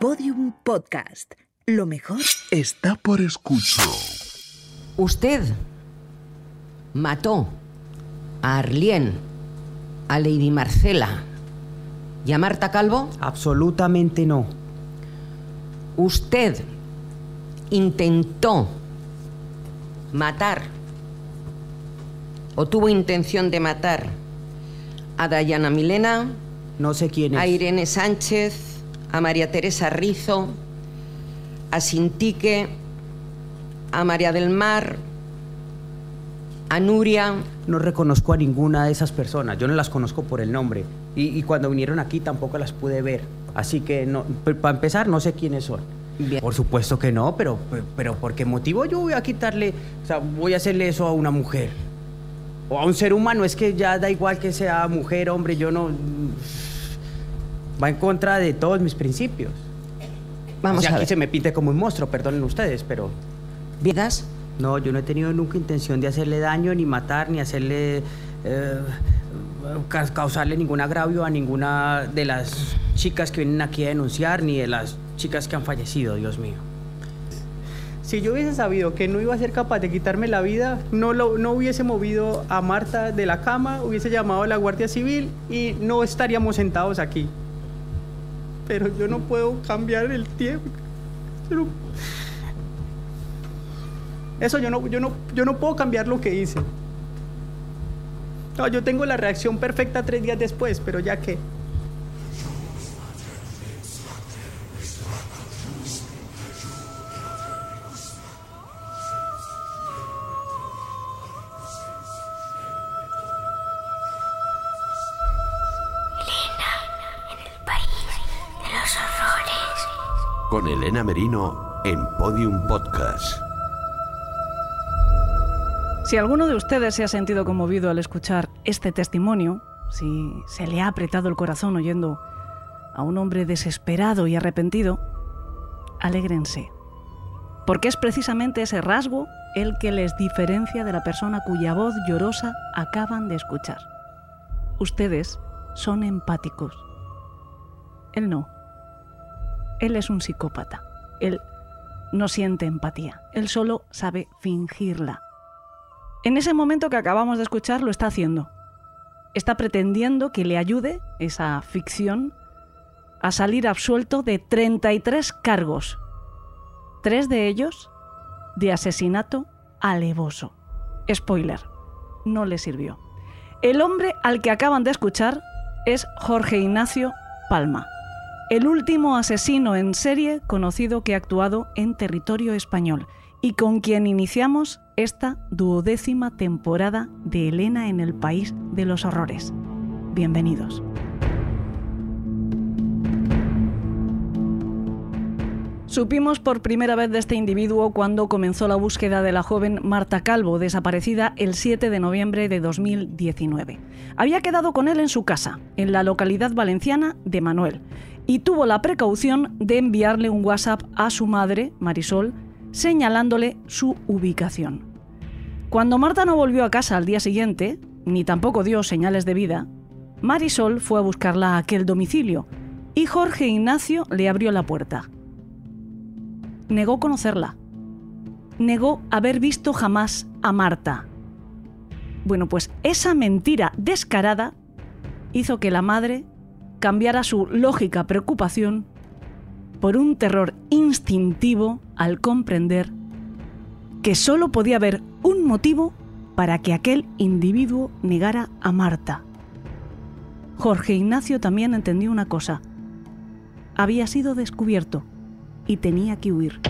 Podium Podcast. Lo mejor está por escuchar. Usted mató a Arlien, a Lady Marcela y a Marta Calvo. Absolutamente no. Usted intentó matar o tuvo intención de matar a Dayana Milena, No sé quién es. a Irene Sánchez, a María Teresa Rizo, a Sintique, a María del Mar, a Nuria. No reconozco a ninguna de esas personas. Yo no las conozco por el nombre. Y, y cuando vinieron aquí tampoco las pude ver. Así que, no, para empezar, no sé quiénes son. Bien. Por supuesto que no, pero, pero ¿por qué motivo yo voy a quitarle, o sea, voy a hacerle eso a una mujer? O a un ser humano, es que ya da igual que sea mujer, hombre, yo no... Va en contra de todos mis principios. Vamos O sea, a aquí ver. se me pinte como un monstruo, perdonen ustedes, pero... ¿Vidas? No, yo no he tenido nunca intención de hacerle daño, ni matar, ni hacerle. eh, ca- causarle ningún agravio a ninguna de las chicas que vienen aquí a denunciar, ni de las chicas que han fallecido, Dios mío. Si yo hubiese sabido que no iba a ser capaz de quitarme la vida, no, lo, no hubiese movido a Marta de la cama, hubiese llamado a la Guardia Civil y no estaríamos sentados aquí. Pero yo no puedo cambiar el tiempo. Eso yo no, yo no, yo no puedo cambiar lo que hice. No, yo tengo la reacción perfecta tres días después, pero ya que. Elena Merino en Podium Podcast. Si alguno de ustedes se ha sentido conmovido al escuchar este testimonio, si se le ha apretado el corazón oyendo a un hombre desesperado y arrepentido, alégrense, porque es precisamente ese rasgo el que les diferencia de la persona cuya voz llorosa acaban de escuchar. Ustedes son empáticos. Él no. Él es un psicópata. Él no siente empatía. Él solo sabe fingirla. En ese momento que acabamos de escuchar lo está haciendo. Está pretendiendo que le ayude esa ficción a salir absuelto de 33 cargos. Tres de ellos de asesinato alevoso. Spoiler, no le sirvió. El hombre al que acaban de escuchar es Jorge Ignacio Palma, el último asesino en serie conocido que ha actuado en territorio español y con quien iniciamos esta duodécima temporada de Elena en el País de los Horrores. Bienvenidos. Supimos por primera vez de este individuo cuando comenzó la búsqueda de la joven Marta Calvo, desaparecida el 7 de noviembre de 2019. Había quedado con él en su casa, en la localidad valenciana de Manuel, y tuvo la precaución de enviarle un WhatsApp a su madre, Marisol, señalándole su ubicación. Cuando Marta no volvió a casa al día siguiente, ni tampoco dio señales de vida, Marisol fue a buscarla a aquel domicilio y Jorge Ignacio le abrió la puerta. Negó conocerla. Negó haber visto jamás a Marta. Bueno, pues esa mentira descarada hizo que la madre cambiara su lógica preocupación por un terror instintivo al comprender que solo podía haber un motivo para que aquel individuo negara a Marta. Jorge Ignacio también entendió una cosa. Había sido descubierto y tenía que huir.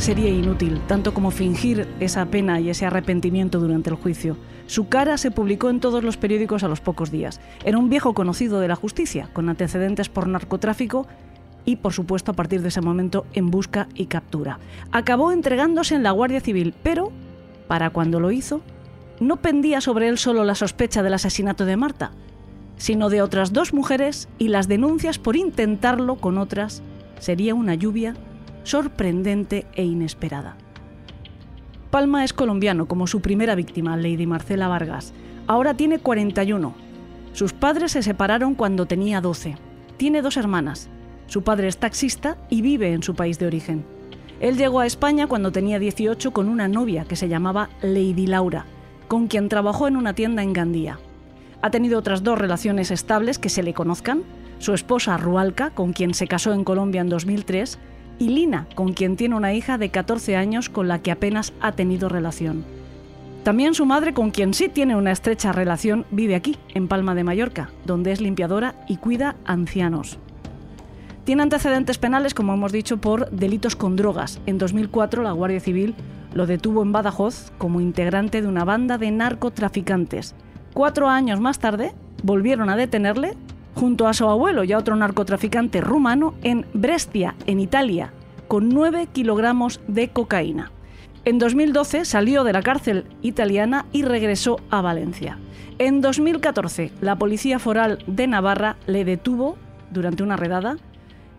Sería inútil, tanto como fingir esa pena y ese arrepentimiento durante el juicio. Su cara se publicó en todos los periódicos a los pocos días. Era un viejo conocido de la justicia, con antecedentes por narcotráfico y, por supuesto, a partir de ese momento, en busca y captura. Acabó entregándose en la Guardia Civil, pero, para cuando lo hizo, no pendía sobre él solo la sospecha del asesinato de Marta, sino de otras dos mujeres y las denuncias por intentarlo con otras sería una lluvia sorprendente e inesperada. Palma es colombiano, como su primera víctima, Lady Marcela Vargas. Ahora tiene 41. Sus padres se separaron cuando tenía 12. Tiene dos hermanas. Su padre es taxista y vive en su país de origen. Él llegó a España cuando tenía 18 con una novia que se llamaba Lady Laura, con quien trabajó en una tienda en Gandía. Ha tenido otras dos relaciones estables que se le conozcan, su esposa Rualca, con quien se casó en Colombia en 2003, y Lina, con quien tiene una hija de 14 años con la que apenas ha tenido relación. También su madre, con quien sí tiene una estrecha relación, vive aquí, en Palma de Mallorca, donde es limpiadora y cuida ancianos. Tiene antecedentes penales, como hemos dicho, por delitos con drogas. En 2004 la Guardia Civil lo detuvo en Badajoz como integrante de una banda de narcotraficantes. Cuatro años más tarde volvieron a detenerle junto a su abuelo y a otro narcotraficante rumano en Brescia, en Italia, con 9 kilogramos de cocaína. En 2012 salió de la cárcel italiana y regresó a Valencia. En 2014 la Policía Foral de Navarra le detuvo durante una redada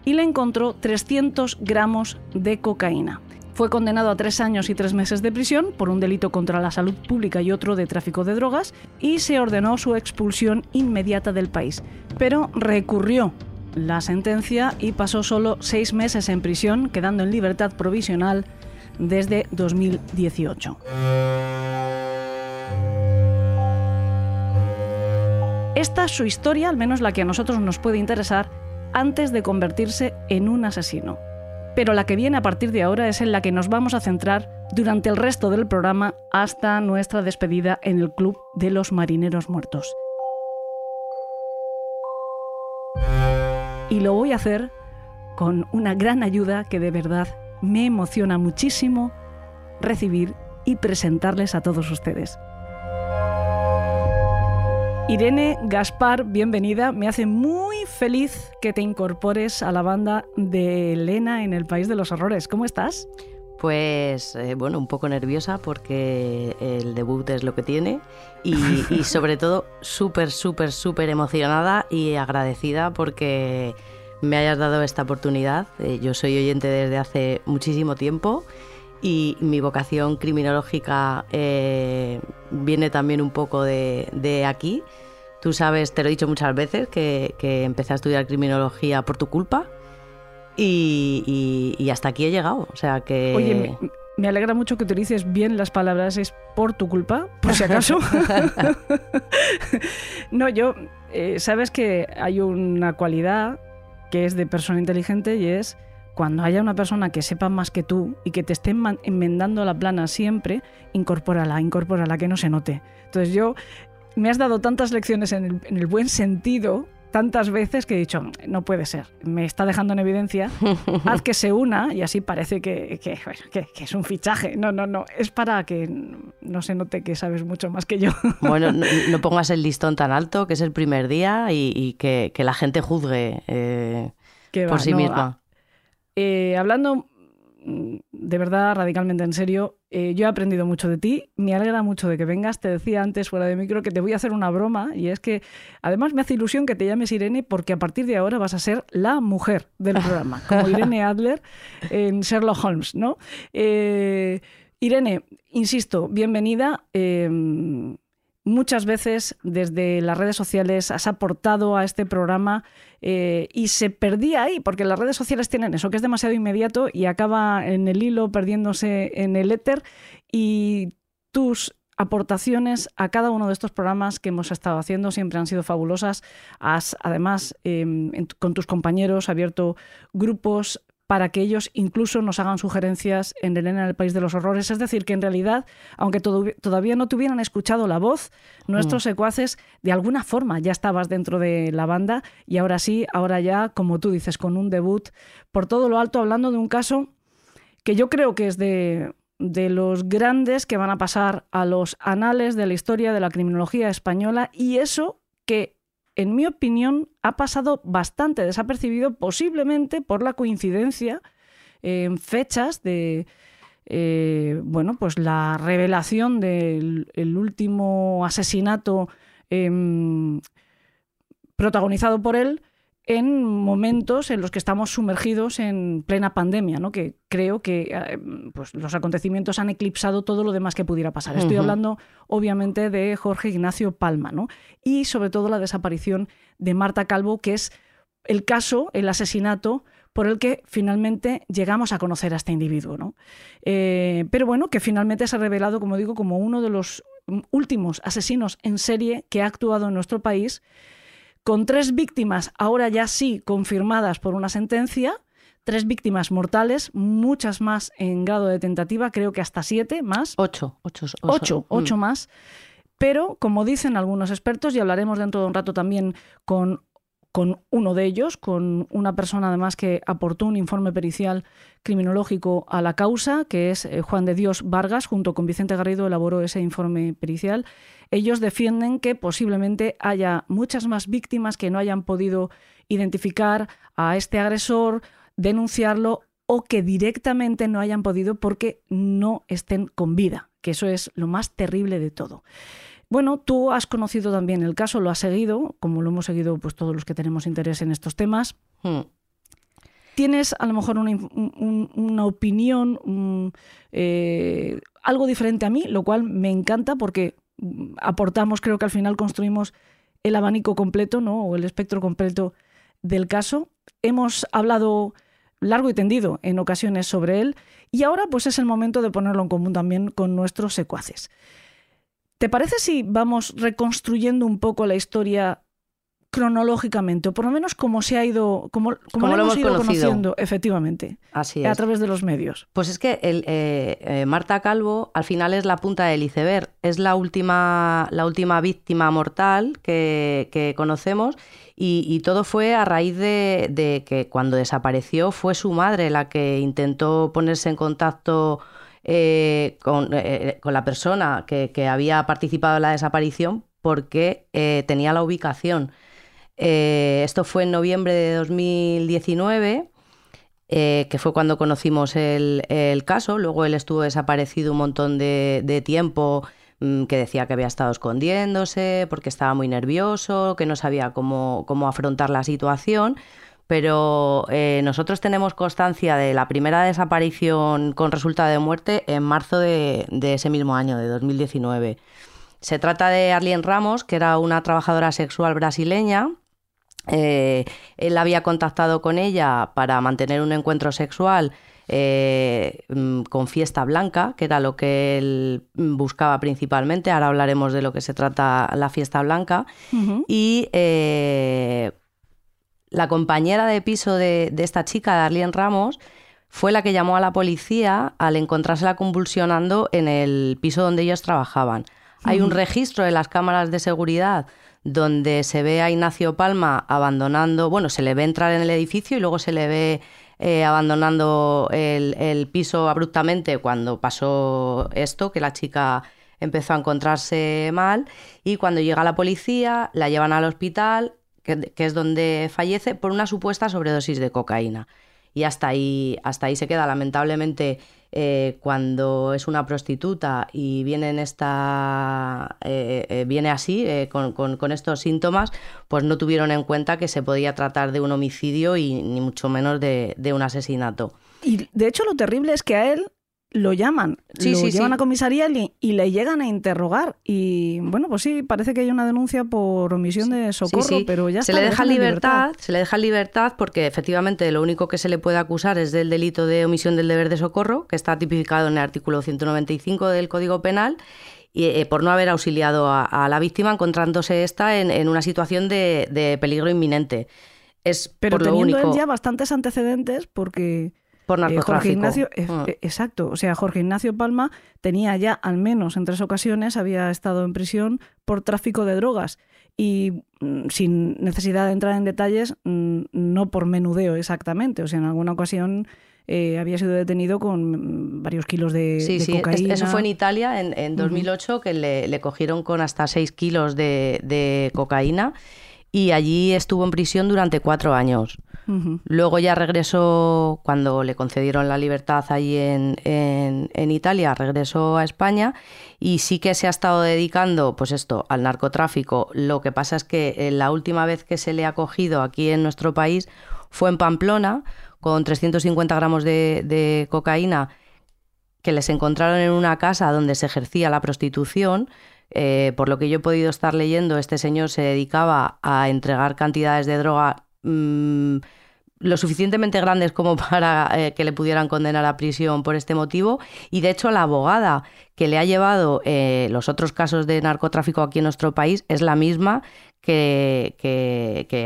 y le encontró 300 gramos de cocaína. Fue condenado a tres años y tres meses de prisión por un delito contra la salud pública y otro de tráfico de drogas y se ordenó su expulsión inmediata del país. Pero recurrió la sentencia y pasó solo seis meses en prisión, quedando en libertad provisional desde 2018. Esta es su historia, al menos la que a nosotros nos puede interesar, antes de convertirse en un asesino pero la que viene a partir de ahora es en la que nos vamos a centrar durante el resto del programa hasta nuestra despedida en el Club de los Marineros Muertos. Y lo voy a hacer con una gran ayuda que de verdad me emociona muchísimo recibir y presentarles a todos ustedes. Irene Gaspar, bienvenida. Me hace muy feliz que te incorpores a la banda de Elena en el País de los Horrores. ¿Cómo estás? Pues eh, bueno, un poco nerviosa porque el debut es lo que tiene y, sobre todo súper, súper, súper emocionada y agradecida porque me hayas dado esta oportunidad. Eh, yo soy oyente desde hace muchísimo tiempo y mi vocación criminológica eh, viene también un poco de aquí Tú sabes, te lo he dicho muchas veces, que, empecé a estudiar criminología por tu culpa y, hasta aquí he llegado. O sea que... Oye, me, alegra mucho que utilices bien las palabras, es por tu culpa, por si acaso. no, yo, eh, sabes que hay una cualidad que es de persona inteligente y es cuando haya una persona que sepa más que tú y que te esté enmendando la plana siempre, incorpórala, incorpórala, que no se note. Entonces yo me has dado tantas lecciones en el, buen sentido tantas veces que he dicho, no puede ser, me está dejando en evidencia, haz que se una y así parece que, es un fichaje. No, no, no, es para que no se note que sabes mucho más que yo. Bueno, no, pongas el listón tan alto, que es el primer día y, que, la gente juzgue eh, por sí misma. Eh, hablando de verdad, radicalmente en serio, eh, yo he aprendido mucho de ti, me alegra mucho de que vengas, te decía antes fuera de micro que te voy a hacer una broma y es que además me hace ilusión que te llames Irene porque a partir de ahora vas a ser la mujer del programa, como Irene Adler en Sherlock Holmes, ¿no? Eh, Irene, insisto, bienvenida. Em, muchas veces desde las redes sociales has aportado a este programa eh, y se perdía ahí, porque las redes sociales tienen eso, que es demasiado inmediato y acaba en el hilo perdiéndose en el éter y tus aportaciones a cada uno de estos programas que hemos estado haciendo siempre han sido fabulosas. Has además em, con tus compañeros abierto grupos para que ellos incluso nos hagan sugerencias en Elena en el País de los Horrores. Es decir, que en realidad, aunque todavía no tuvieran escuchado la voz, nuestros mm. secuaces, de alguna forma ya estabas dentro de la banda y ahora sí, ahora ya, como tú dices, con un debut por todo lo alto, hablando de un caso que yo creo que es de, de los grandes que van a pasar a los anales de la historia de la criminología española y eso que en mi opinión, ha pasado bastante desapercibido, posiblemente por la coincidencia en fechas de eh, bueno, pues la revelación del último asesinato em, protagonizado por él en momentos en los que estamos sumergidos en plena pandemia, ¿no? que creo que eh, pues, los acontecimientos han eclipsado todo lo demás que pudiera pasar. Estoy hablando, obviamente, de Jorge Ignacio Palma ¿no? y sobre todo la desaparición de Marta Calvo, que es el caso, el asesinato por el que finalmente llegamos a conocer a este individuo. ¿no? Eh, pero bueno, que finalmente se ha revelado, como digo, como uno de los últimos asesinos en serie que ha actuado en nuestro país, con tres víctimas, ahora ya sí confirmadas por una sentencia, tres víctimas mortales, muchas más en grado de tentativa, creo que hasta siete más. Ocho, ocho, ocho, ocho, mm. más. Pero, como dicen algunos expertos, y hablaremos dentro de un rato también con con uno de ellos, con una persona además que aportó un informe pericial criminológico a la causa, que es eh, Juan de Dios Vargas, junto con Vicente Garrido elaboró ese informe pericial. Ellos defienden que posiblemente haya muchas más víctimas que no hayan podido identificar a este agresor, denunciarlo o que directamente no hayan podido porque no estén con vida, que eso es lo más terrible de todo. Bueno, tú has conocido también el caso, lo has seguido, como lo hemos seguido pues todos los que tenemos interés en estos temas. Hmm. ¿Tienes a lo mejor una, opinión, eh, algo diferente a mí, lo cual me encanta porque aportamos, creo que al final construimos el abanico completo, ¿no? O el espectro completo del caso. Hemos hablado largo y tendido en ocasiones sobre él y ahora pues es el momento de ponerlo en común también con nuestros secuaces. ¿Te parece si vamos reconstruyendo un poco la historia cronológicamente, o por lo menos como se ha ido, como, como, lo, hemos, ido conociendo, efectivamente, Así a través de los medios. Pues es que el, eh, eh, Marta Calvo al final es la punta del iceberg, es la última, la última víctima mortal que, conocemos y, todo fue a raíz de, de, que cuando desapareció fue su madre la que intentó ponerse en contacto eh, con, eh, con, la persona que, había participado en la desaparición porque eh, tenía la ubicación. esto fue en noviembre de 2019. que fue cuando conocimos el, caso. Luego él estuvo desaparecido un montón de, tiempo, mm, que decía que había estado escondiéndose porque estaba muy nervioso, que no sabía cómo, cómo afrontar la situación pero eh, nosotros tenemos constancia de la primera desaparición con resultado de muerte en marzo de, ese mismo año, de 2019. Se trata de Arlene Ramos, que era una trabajadora sexual brasileña. Eh, él había contactado con ella para mantener un encuentro sexual eh, mm, con fiesta blanca, que era lo que él buscaba principalmente. Ahora hablaremos de lo que se trata la fiesta blanca. Y la compañera de piso de, esta chica, Darlene Ramos, fue la que llamó a la policía al encontrársela convulsionando en el piso donde ellos trabajaban. Hay un registro de las cámaras de seguridad donde se ve a Ignacio Palma abandonando, bueno, se le ve entrar en el edificio y luego se le ve eh, abandonando el, el, piso abruptamente cuando pasó esto, que la chica empezó a encontrarse mal y cuando llega la policía la llevan al hospital, que, es donde fallece por una supuesta sobredosis de cocaína. Y hasta ahí, hasta ahí se queda. Lamentablemente, eh, cuando es una prostituta y viene, en esta, eh, eh, viene así, con, estos síntomas, pues no tuvieron en cuenta que se podía tratar de un homicidio y ni mucho menos de un asesinato. Y de hecho lo terrible es que a él lo llaman, lo llevan a comisaría y, le llegan a interrogar. Y bueno, pues sí, parece que hay una denuncia por omisión de socorro, pero ya se le deja libertad, se le deja libertad porque efectivamente lo único que se le puede acusar es del delito de omisión del deber de socorro, que está tipificado en el artículo 195 del Código Penal. Y, eh, por no haber auxiliado a, la víctima encontrándose esta en, una situación de, peligro inminente. Es pero por teniendo lo único... él ya bastantes antecedentes porque por eh, Jorge Ignacio, mm. eh, exacto. O sea, Jorge Ignacio Palma tenía ya al menos en tres ocasiones, había estado en prisión por tráfico de drogas. Y mm, sin necesidad de entrar en detalles, mm, no por menudeo exactamente. O sea, en alguna ocasión eh, había sido detenido con varios kilos de, sí, sí, cocaína. Eso fue en Italia en, 2008, que le, cogieron con hasta seis kilos de, de cocaína y allí estuvo en prisión durante cuatro años. Luego ya regresó, cuando le concedieron la libertad allí en, en, Italia, regresó a España y sí que se ha estado dedicando, pues esto, al narcotráfico. Lo que pasa es que eh, la última vez que se le ha cogido aquí en nuestro país fue en Pamplona, con 350 gramos de cocaína que les encontraron en una casa donde se ejercía la prostitución. Eh, por lo que yo he podido estar leyendo, este señor se dedicaba a entregar cantidades de droga mm, lo suficientemente grandes como para eh, que le pudieran condenar a prisión por este motivo. Y de hecho, la abogada que le ha llevado eh, los otros casos de narcotráfico aquí en nuestro país es la misma que,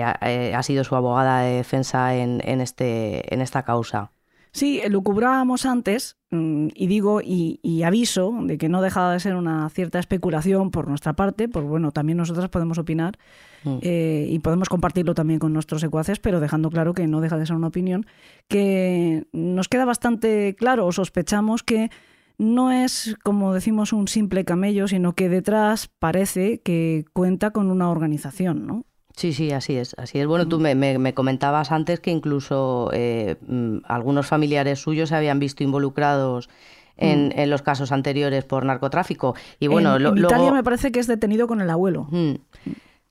ha, sido su abogada de defensa en, este, en esta causa. Sí, lo cubrábamos antes, mm, y digo y, aviso de que no dejaba de ser una cierta especulación por nuestra parte, porque bueno, también nosotras podemos opinar mm. eh, y podemos compartirlo también con nuestros secuaces, pero dejando claro que no deja de ser una opinión, que nos queda bastante claro o sospechamos que no es, como decimos, un simple camello, sino que detrás parece que cuenta con una organización, ¿no? Sí, sí, así es, así es. Bueno, tú me, me, comentabas antes que incluso eh, mm, algunos familiares suyos se habían visto involucrados en, mm. en, los casos anteriores por narcotráfico. Y bueno, en, Italia me parece que es detenido con el abuelo. Mm.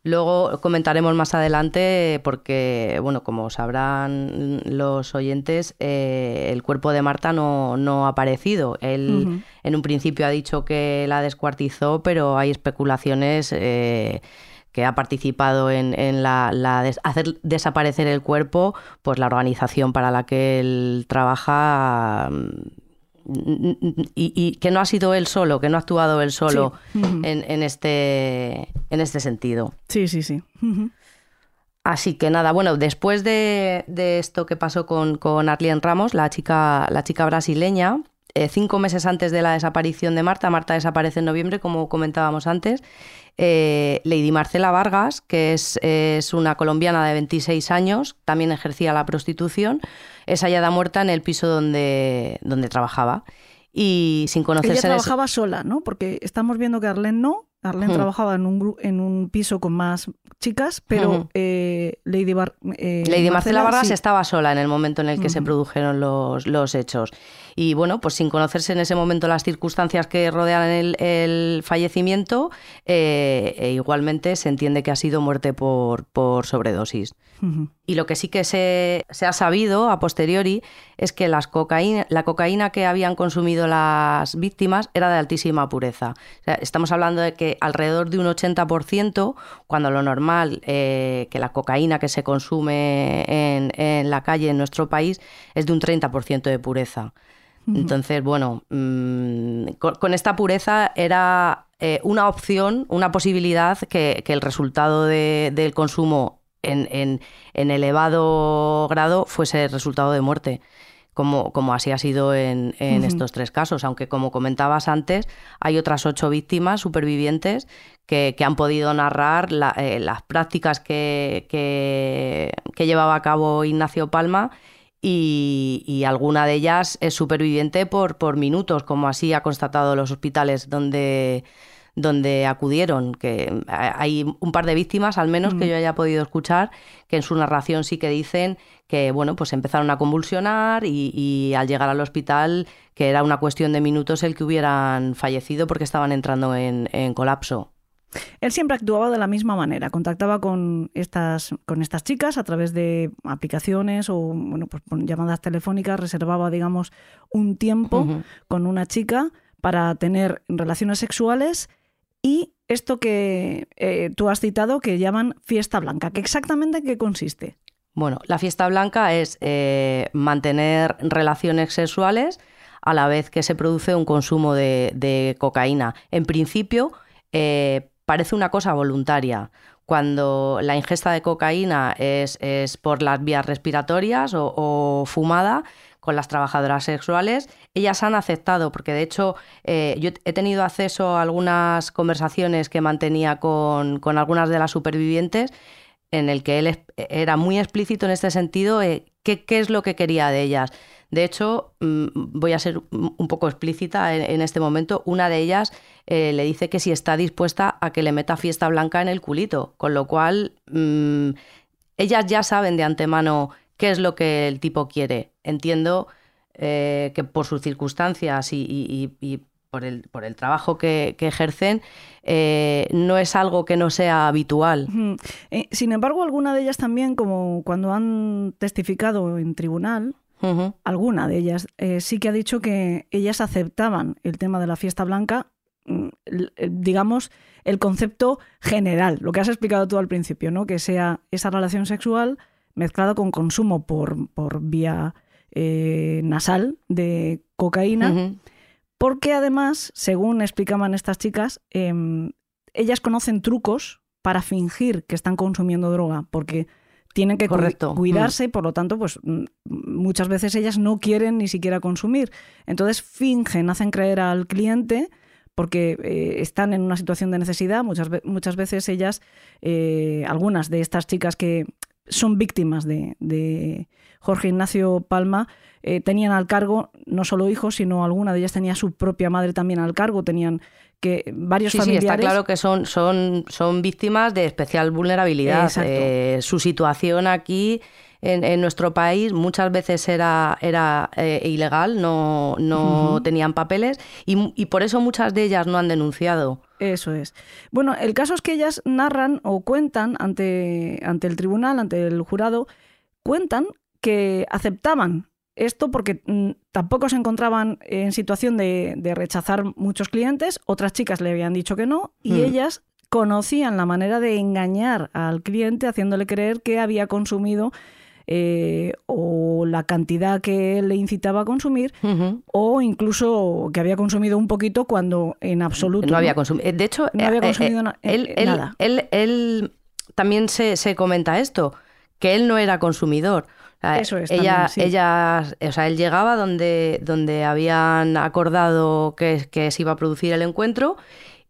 Luego comentaremos más adelante porque, bueno, como sabrán los oyentes, eh, el cuerpo de Marta no, no ha aparecido. Él en un principio ha dicho que la descuartizó, pero hay especulaciones... Eh, que ha participado en, la, hacer desaparecer el cuerpo, pues la organización para la que él trabaja mm, y, que no ha sido él solo, que no ha actuado él solo en, este, en este sentido. Sí, sí, sí. Así que nada, bueno, después de, esto que pasó con, con Arlene Ramos, la chica, la chica brasileña, eh, cinco meses antes de la desaparición de Marta, Marta desaparece en noviembre, como comentábamos antes, eh, Lady Marcela Vargas, que es, una colombiana de 26 años, también ejercía la prostitución, es hallada muerta en el piso donde, donde trabajaba. Y sin conocerse... Ella trabajaba sola, ¿no? Porque estamos viendo que Arlene no, Arlene trabajaba en un, en un piso con más chicas, pero eh, Lady, eh, Lady Marcela, Vargas estaba sola en el momento en el que se produjeron los, los, hechos. Y bueno, pues sin conocerse en ese momento las circunstancias que rodean el, fallecimiento, eh, e igualmente se entiende que ha sido muerte por, por sobredosis. Y lo que sí que se, se, ha sabido a posteriori es que las cocaína, la cocaína que habían consumido las víctimas era de altísima pureza. estamos hablando de que alrededor de un 80%, cuando lo normal eh, que la cocaína que se consume en, la calle en nuestro país es de un 30% de pureza. Entonces, bueno, mm, con, esta pureza era eh, una opción, una posibilidad que, el resultado del consumo en, elevado grado fuese resultado de muerte como, como así ha sido en, estos tres casos. Aunque, como comentabas antes, hay otras ocho víctimas supervivientes que, han podido narrar eh, las prácticas que, que, llevaba a cabo Ignacio Palma. Y, alguna de ellas es superviviente por, por minutos, como así ha constatado los hospitales donde, donde acudieron, que hay un par de víctimas, al menos que yo haya podido escuchar, que en su narración sí que dicen que bueno, pues empezaron a convulsionar y, al llegar al hospital que era una cuestión de minutos el que hubieran fallecido porque estaban entrando en, colapso. Él siempre actuaba de la misma manera, contactaba con estas, con estas chicas a través de aplicaciones o bueno, pues llamadas telefónicas, reservaba, digamos, un tiempo con una chica para tener relaciones sexuales y esto que eh, tú has citado que llaman fiesta blanca, ¿qué exactamente en qué consiste? Bueno, la fiesta blanca es eh, mantener relaciones sexuales a la vez que se produce un consumo de, cocaína. En principio, eh, parece una cosa voluntaria. Cuando la ingesta de cocaína es, por las vías respiratorias o, fumada, con las trabajadoras sexuales, ellas han aceptado, porque de hecho eh, yo he tenido acceso a algunas conversaciones que mantenía con, con algunas de las supervivientes en el que él era muy explícito en este sentido, eh, qué, es lo que quería de ellas. De hecho, mm, voy a ser un poco explícita en, este momento. Una de ellas eh, le dice que si está dispuesta a que le meta fiesta blanca en el culito, con lo cual mm, ellas ya saben de antemano qué es lo que el tipo quiere. Entiendo eh, que por sus circunstancias y, por, el, por, el, trabajo que, ejercen, eh, no es algo que no sea habitual. Eh, sin embargo, alguna de ellas también, como cuando han testificado en tribunal, alguna de ellas sí que ha dicho que ellas aceptaban el tema de la fiesta blanca, mm, digamos, el concepto general, lo que has explicado tú al principio, ¿no? Que sea esa relación sexual mezclada con consumo por, por vía eh, nasal de cocaína, porque además, según explicaban estas chicas, em, ellas conocen trucos para fingir que están consumiendo droga, porque tienen que cuidarse y por lo tanto, pues muchas veces ellas no quieren ni siquiera consumir. Entonces fingen, hacen creer al cliente porque eh, están en una situación de necesidad. Muchas, muchas veces ellas, eh, algunas de estas chicas que son víctimas de, Jorge Ignacio Palma, eh, tenían al cargo no solo hijos, sino alguna de ellas tenía su propia madre también al cargo, tenían que varios sí, familiares... Sí, está claro que son, son, son víctimas de especial vulnerabilidad. Eh, su situación aquí en, nuestro país muchas veces era, era eh, ilegal, no, no tenían papeles y, y, por eso muchas de ellas no han denunciado. Eso es. Bueno, el caso es que ellas narran o cuentan ante, ante el tribunal, ante el jurado, cuentan que aceptaban esto porque mm, tampoco se encontraban en situación de, de, rechazar muchos clientes, otras chicas le habían dicho que no, y hmm. ellas conocían la manera de engañar al cliente haciéndole creer que había consumido eh, o la cantidad que le incitaba a consumir, o incluso que había consumido un poquito cuando en absoluto. No, había consumido. De hecho, no había eh, consumido eh, él, nada. Él, también se, comenta esto, que él no era consumidor. Eso es, ella, ella, o sea, él llegaba donde, donde habían acordado que, que se iba a producir el encuentro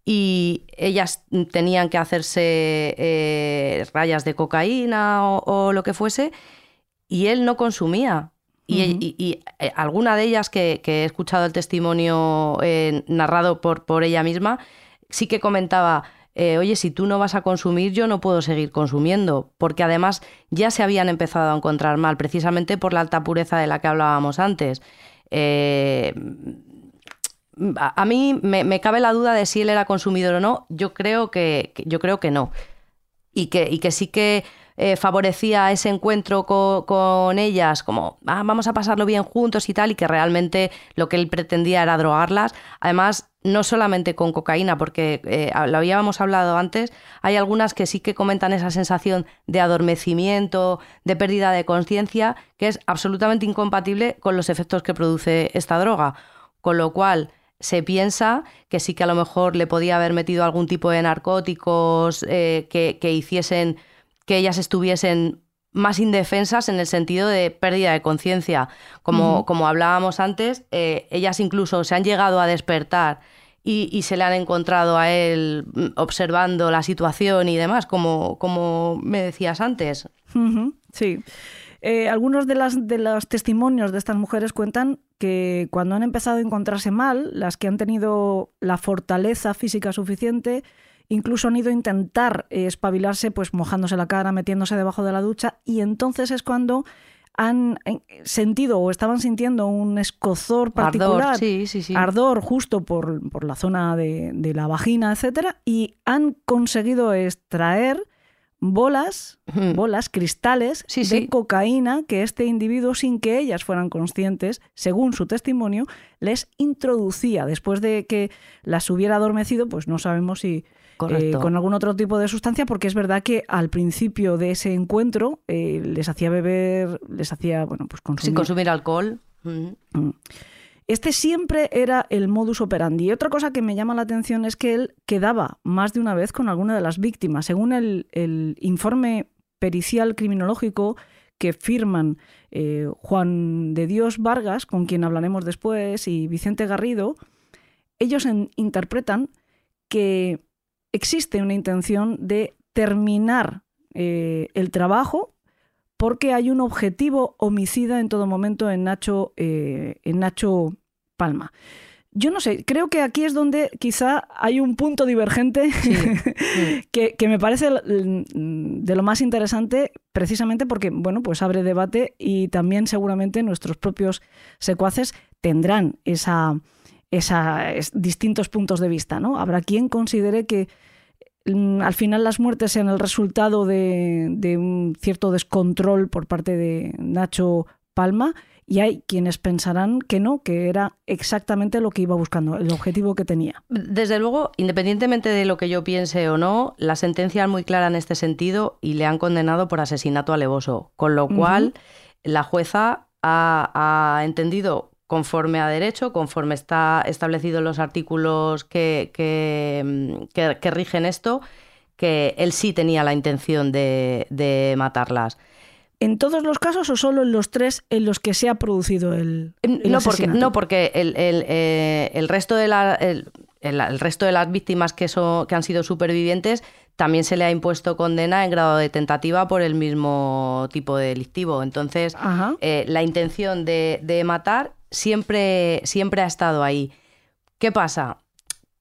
y ellas tenían que hacerse rayas de cocaína o, o, lo que fuese y él no consumía. Y, eh, alguna de ellas que, he escuchado el testimonio eh, narrado por, por ella misma, sí que comentaba, eh, oye, si tú no vas a consumir, yo no puedo seguir consumiendo, porque además ya se habían empezado a encontrar mal, precisamente por la alta pureza de la que hablábamos antes. a, mí me, cabe la duda de si él era consumidor o no, yo creo que, yo creo que no. Y que, y que sí que eh, favorecía ese encuentro con, ellas, como ah, vamos a pasarlo bien juntos y tal, y que realmente lo que él pretendía era drogarlas. Además, no solamente con cocaína, porque eh, lo habíamos hablado antes, hay algunas que sí que comentan esa sensación de adormecimiento, de pérdida de conciencia, que es absolutamente incompatible con los efectos que produce esta droga. Con lo cual, se piensa que sí que a lo mejor le podía haber metido algún tipo de narcóticos eh, que, que hiciesen que ellas estuviesen más indefensas en el sentido de pérdida de conciencia. Como, como hablábamos antes, eh, ellas incluso se han llegado a despertar y, se le han encontrado a él mm, observando la situación y demás, como, como me decías antes. Sí. Eh, algunos de, las, de los testimonios de estas mujeres cuentan que cuando han empezado a encontrarse mal, las que han tenido la fortaleza física suficiente, Incluso han ido a intentar eh, espabilarse, pues mojándose la cara, metiéndose debajo de la ducha, y entonces es cuando han eh, sentido o estaban sintiendo un escozor particular, ardor, justo por, la zona de, la vagina, etcétera, y han conseguido extraer bolas, bolas, cristales de cocaína que este individuo, sin que ellas fueran conscientes, según su testimonio, les introducía. Después de que las hubiera adormecido, pues no sabemos si, eh, con algún otro tipo de sustancia, porque es verdad que al principio de ese encuentro eh, les hacía beber, les hacía, bueno, pues consumir. Sin consumir alcohol. Mm. Este siempre era el modus operandi. Y otra cosa que me llama la atención es que él quedaba más de una vez con alguna de las víctimas. Según el, informe pericial criminológico que firman eh, Juan de Dios Vargas, con quien hablaremos después, y Vicente Garrido, ellos interpretan que existe una intención de terminar eh, el trabajo porque hay un objetivo homicida en todo momento en Nacho, eh, en Nacho Palma. Yo no sé, creo que aquí es donde quizá hay un punto divergente que, que, me parece de lo más interesante precisamente porque, bueno, pues abre debate y también seguramente nuestros propios secuaces tendrán esa, esa, distintos puntos de vista, ¿no? Habrá quien considere que mm, al final las muertes sean el resultado de, de un cierto descontrol por parte de Nacho Palma y hay quienes pensarán que no, que era exactamente lo que iba buscando, el objetivo que tenía. Desde luego, independientemente de lo que yo piense o no, la sentencia es muy clara en este sentido y le han condenado por asesinato alevoso, con lo cual la jueza ha, entendido conforme a derecho, conforme está establecido en los artículos que, que, rigen esto, que él sí tenía la intención de matarlas. ¿En todos los casos o solo en los tres en los que se ha producido el, no porque no porque el, eh, resto de la, el, resto de las víctimas que, son, que han sido supervivientes también se le ha impuesto condena en grado de tentativa por el mismo tipo de delictivo. Entonces, eh, la intención de, de, matar siempre, siempre ha estado ahí. ¿Qué pasa?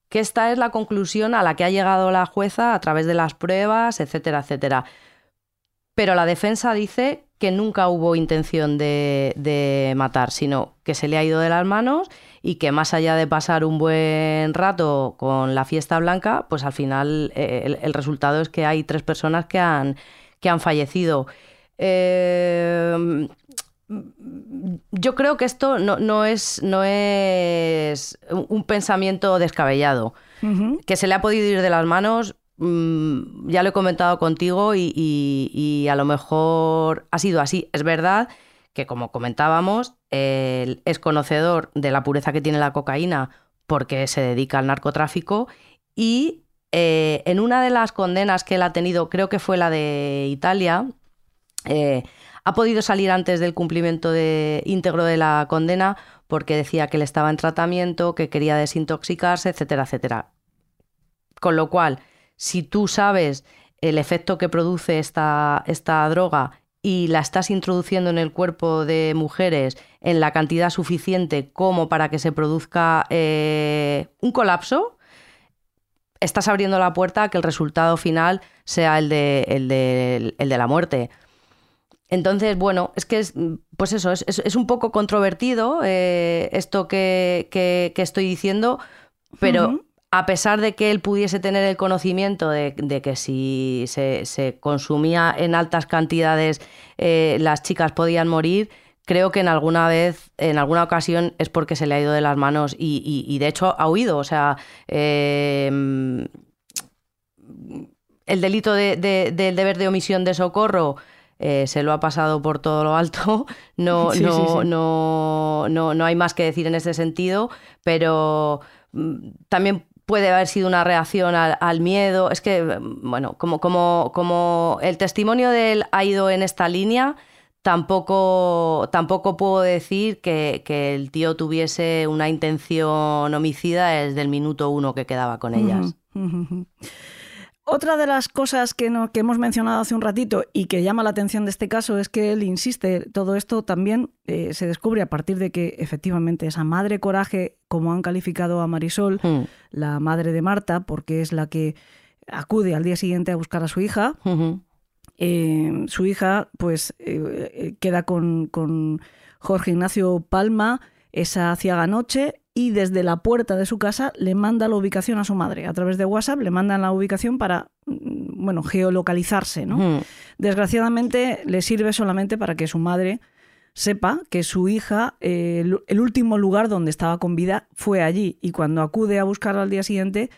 Que esta es la conclusión a la que ha llegado la jueza a través de las pruebas, etcétera, etcétera pero la defensa dice que nunca hubo intención de, matar, sino que se le ha ido de las manos y que más allá de pasar un buen rato con la fiesta blanca, pues al final eh, el, resultado es que hay tres personas que han, que han fallecido. Eh, yo creo que esto no, es, no es un pensamiento descabellado. Que se le ha podido ir de las manos, Mm, ya lo he comentado contigo y, a lo mejor ha sido así. Es verdad que, como comentábamos, él es conocedor de la pureza que tiene la cocaína porque se dedica al narcotráfico y eh, en una de las condenas que él ha tenido, creo que fue la de Italia, eh, ha podido salir antes del cumplimiento de, íntegro de la condena porque decía que él estaba en tratamiento, que quería desintoxicarse, etcétera, etcétera. Con lo cual, si tú sabes el efecto que produce esta, esta droga y la estás introduciendo en el cuerpo de mujeres en la cantidad suficiente como para que se produzca eh, un colapso, estás abriendo la puerta a que el resultado final sea el de, el de, la muerte. Entonces, bueno, es que es, pues eso, es, un poco controvertido eh, esto que, estoy diciendo, pero a pesar de que él pudiese tener el conocimiento de, que si se, consumía en altas cantidades eh, las chicas podían morir, creo que en alguna vez, en alguna ocasión, es porque se le ha ido de las manos y, de hecho ha huido. O sea, em, el delito del deber de omisión de socorro. Eh, se lo ha pasado por todo lo alto, no, no, no, no, no hay más que decir en ese sentido, pero mm, también puede haber sido una reacción al, miedo. Es que, bueno, como, como, como el testimonio de él ha ido en esta línea, tampoco, tampoco puedo decir que, el tío tuviese una intención homicida desde el minuto uno que quedaba con ellas. Otra de las cosas que, que, hemos mencionado hace un ratito y que llama la atención de este caso es que él insiste, todo esto también eh, se descubre a partir de que efectivamente esa madre coraje, como han calificado a Marisol, hmm. la madre de Marta, porque es la que acude al día siguiente a buscar a su hija, eh, su hija pues eh, queda con, con Jorge Ignacio Palma esa ciaga noche y desde la puerta de su casa le manda la ubicación a su madre. A través de WhatsApp le mandan la ubicación para, mm, bueno, geolocalizarse, ¿no? Desgraciadamente le sirve solamente para que su madre sepa que su hija, eh, el último lugar donde estaba con vida fue allí y cuando acude a buscarla al día siguiente,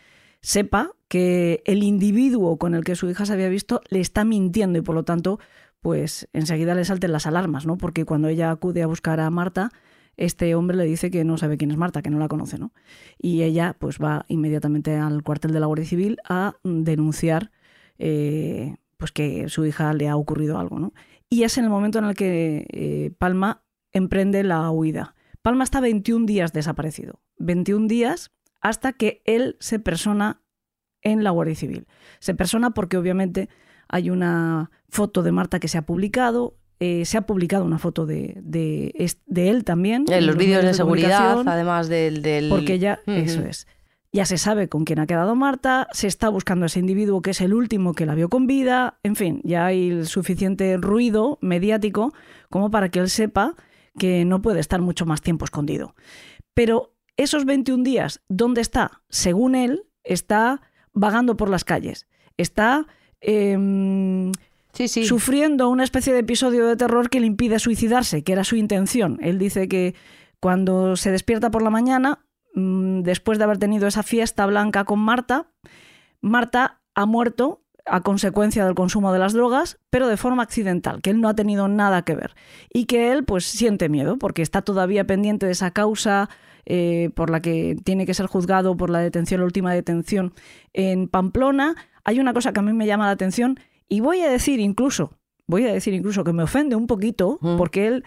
sepa que el individuo con el que su hija se había visto le está mintiendo y por lo tanto, pues enseguida le salten las alarmas, ¿no? Porque cuando ella acude a buscar a Marta, este hombre le dice que no sabe quién es Marta, que no la conoce, ¿no? Y ella pues va inmediatamente al cuartel de la Guardia Civil a denunciar eh, pues que su hija le ha ocurrido algo, ¿no? Y es en el momento en el que eh, Palma emprende la huida. Palma está 21 días desaparecido. 21 días hasta que él se persona en la Guardia Civil. Se persona porque obviamente hay una foto de Marta que se ha publicado, eh, se ha publicado una foto de, de, él también. En los vídeos de seguridad, además del... del- Porque ya, eso es. Ya se sabe con quién ha quedado Marta, se está buscando a ese individuo que es el último que la vio con vida, en fin, ya hay el suficiente ruido mediático como para que él sepa que no puede estar mucho más tiempo escondido. Pero esos 21 días, ¿dónde está? Según él, está vagando por las calles, está em, Sufriendo una especie de episodio de terror que le impide suicidarse, que era su intención. Él dice que cuando se despierta por la mañana, mm, después de haber tenido esa fiesta blanca con Marta, Marta ha muerto a consecuencia del consumo de las drogas, pero de forma accidental, que él no ha tenido nada que ver. Y que él pues siente miedo, porque está todavía pendiente de esa causa eh, por la que tiene que ser juzgado por la detención, la última detención en Pamplona. Hay una cosa que a mí me llama la atención y voy a decir incluso, voy a decir incluso que me ofende un poquito, Mm. porque él,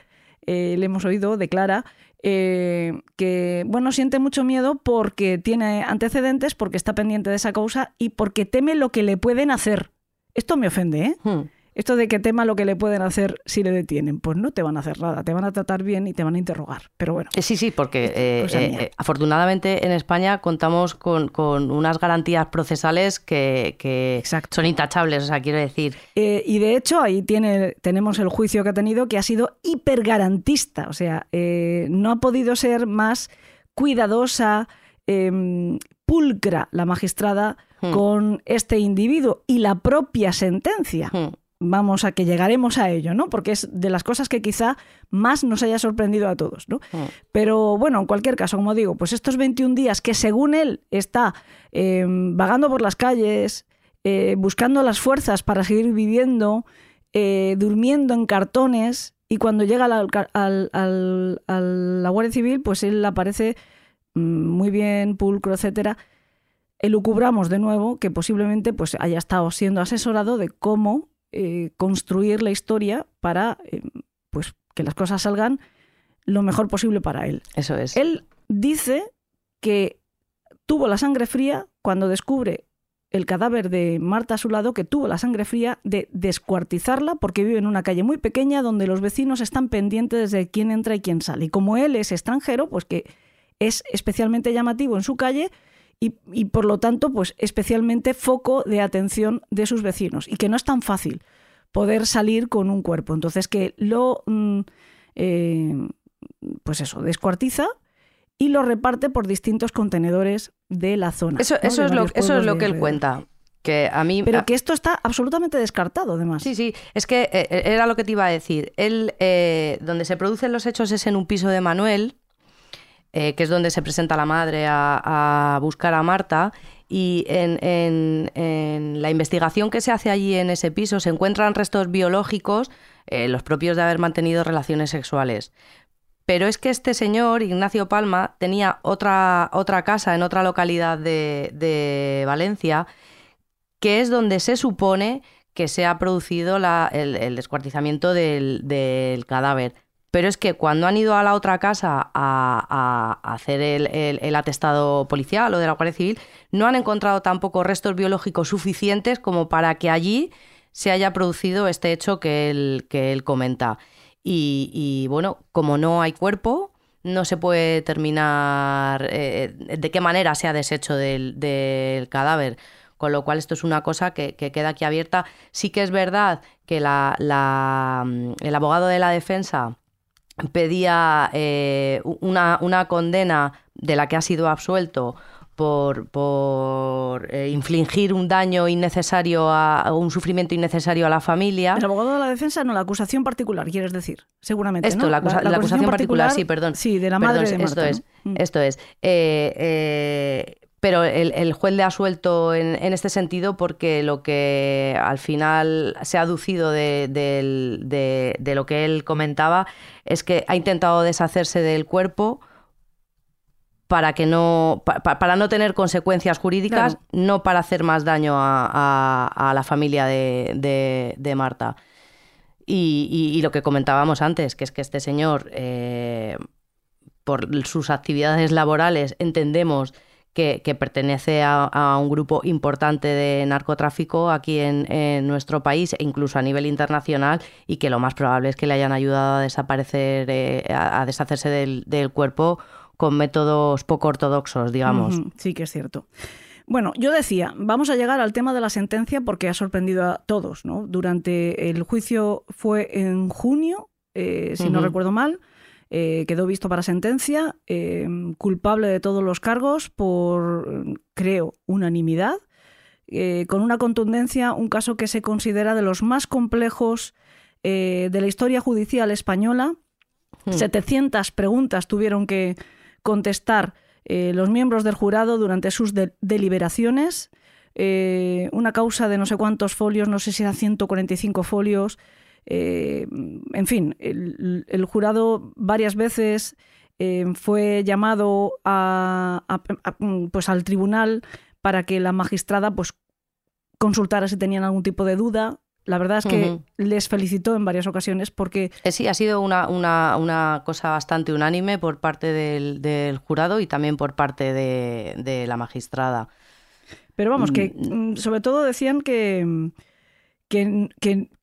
eh, le hemos oído, declara eh, que, bueno, siente mucho miedo porque tiene antecedentes, porque está pendiente de esa causa y porque teme lo que le pueden hacer. Esto me ofende, ¿eh? Hmm. Esto de que tema lo que le pueden hacer si le detienen. Pues no te van a hacer nada, te van a tratar bien y te van a interrogar. Pero bueno. Eh, Sí, sí, porque eh, eh, afortunadamente en España contamos con, con unas garantías procesales que, son intachables, o sea, quiero decir, Eh, y de hecho ahí tiene, tenemos el juicio que ha tenido que ha sido hipergarantista. O sea, no ha podido ser más cuidadosa, em, pulcra la magistrada Hmm. con este individuo y la propia sentencia. hmm, Vamos a que llegaremos a ello, ¿no? Porque es de las cosas que quizá más nos haya sorprendido a todos, ¿no? hmm. Pero bueno, en cualquier caso, como digo, pues estos 21 días que según él está eh, vagando por las calles, eh, buscando las fuerzas para seguir viviendo, eh, durmiendo en cartones, y cuando llega al- al- al- a la Guardia Civil, pues él aparece mm, muy bien, pulcro, etcétera. Elucubramos de nuevo que posiblemente pues, haya estado siendo asesorado de cómo eh, construir la historia para eh, pues, que las cosas salgan lo mejor posible para él. eso es. Él dice que tuvo la sangre fría cuando descubre el cadáver de Marta a su lado, que tuvo la sangre fría de descuartizarla porque vive en una calle muy pequeña donde los vecinos están pendientes de quién entra y quién sale. Y como él es extranjero, pues que es especialmente llamativo en su calle y, y por lo tanto, pues especialmente foco de atención de sus vecinos y que no es tan fácil poder salir con un cuerpo. Entonces que lo, mm, eh, pues eso, descuartiza y lo reparte por distintos contenedores de la zona. Eso, ¿no? eso es lo, eso es lo que él alrededor. cuenta. Que a mí. Pero que esto está absolutamente descartado, además. Sí, sí, es que eh, era lo que te iba a decir. Él, eh, donde se producen los hechos es en un piso de Manuel, eh, que es donde se presenta la madre a, buscar a Marta. Y en, la investigación que se hace allí en ese piso se encuentran restos biológicos, eh, los propios de haber mantenido relaciones sexuales. Pero es que este señor, Ignacio Palma, tenía otra, otra casa en otra localidad de, Valencia, que es donde se supone que se ha producido el, descuartizamiento del cadáver. Pero es que cuando han ido a la otra casa a, hacer el, atestado policial o de la Guardia Civil, no han encontrado tampoco restos biológicos suficientes como para que allí se haya producido este hecho que él, que él comenta. Y, bueno, como no hay cuerpo, no se puede terminar eh, de qué manera se ha deshecho del, cadáver. Con lo cual esto es una cosa que, que queda aquí abierta. Sí que es verdad que mm, el abogado de la defensa pedía eh, una, una condena de la que ha sido absuelto por, por eh, infligir un daño innecesario, a, a un sufrimiento innecesario a la familia. El abogado de la defensa, no, la acusación particular, quieres decir, seguramente. Esto, ¿no? la, acusa- la acusación particular, sí, perdón. Sí, de la Perdón, madre de Esto Marta, es, ¿no? Mm. esto es. Eh, eh, pero el, el juez le ha suelto en, en este sentido porque lo que al final se ha aducido de, del- de- de lo que él comentaba es que ha intentado deshacerse del cuerpo para que no pa- pa- para no tener consecuencias jurídicas, Claro. no para hacer más daño a, a- a la familia de, de- de Marta. Y, y- y lo que comentábamos antes, que es que este señor, eh, por sus actividades laborales, entendemos que, pertenece a, un grupo importante de narcotráfico aquí en, nuestro país e incluso a nivel internacional y que lo más probable es que le hayan ayudado a desaparecer, eh, a, deshacerse del, cuerpo con métodos poco ortodoxos, digamos. Sí que es cierto. Bueno, yo decía, vamos a llegar al tema de la sentencia porque ha sorprendido a todos. ¿no? Durante el juicio fue en junio, eh, si no recuerdo mal, eh, quedó visto para sentencia, em, culpable de todos los cargos por, creo, unanimidad, eh, con una contundencia, un caso que se considera de los más complejos de la historia judicial española. 700 hmm. preguntas tuvieron que contestar eh, los miembros del jurado durante sus deliberaciones. Eh, una causa de no sé cuántos folios, no sé si eran 145 folios. Eh, en fin, el, jurado varias veces fue llamado pues al tribunal para que la magistrada pues, consultara si tenían algún tipo de duda. La verdad es que les felicitó en varias ocasiones porque... Eh, sí, ha sido una, una, cosa bastante unánime por parte del, jurado y también por parte de, la magistrada. Pero vamos, que mm. Mm, sobre todo decían que, que,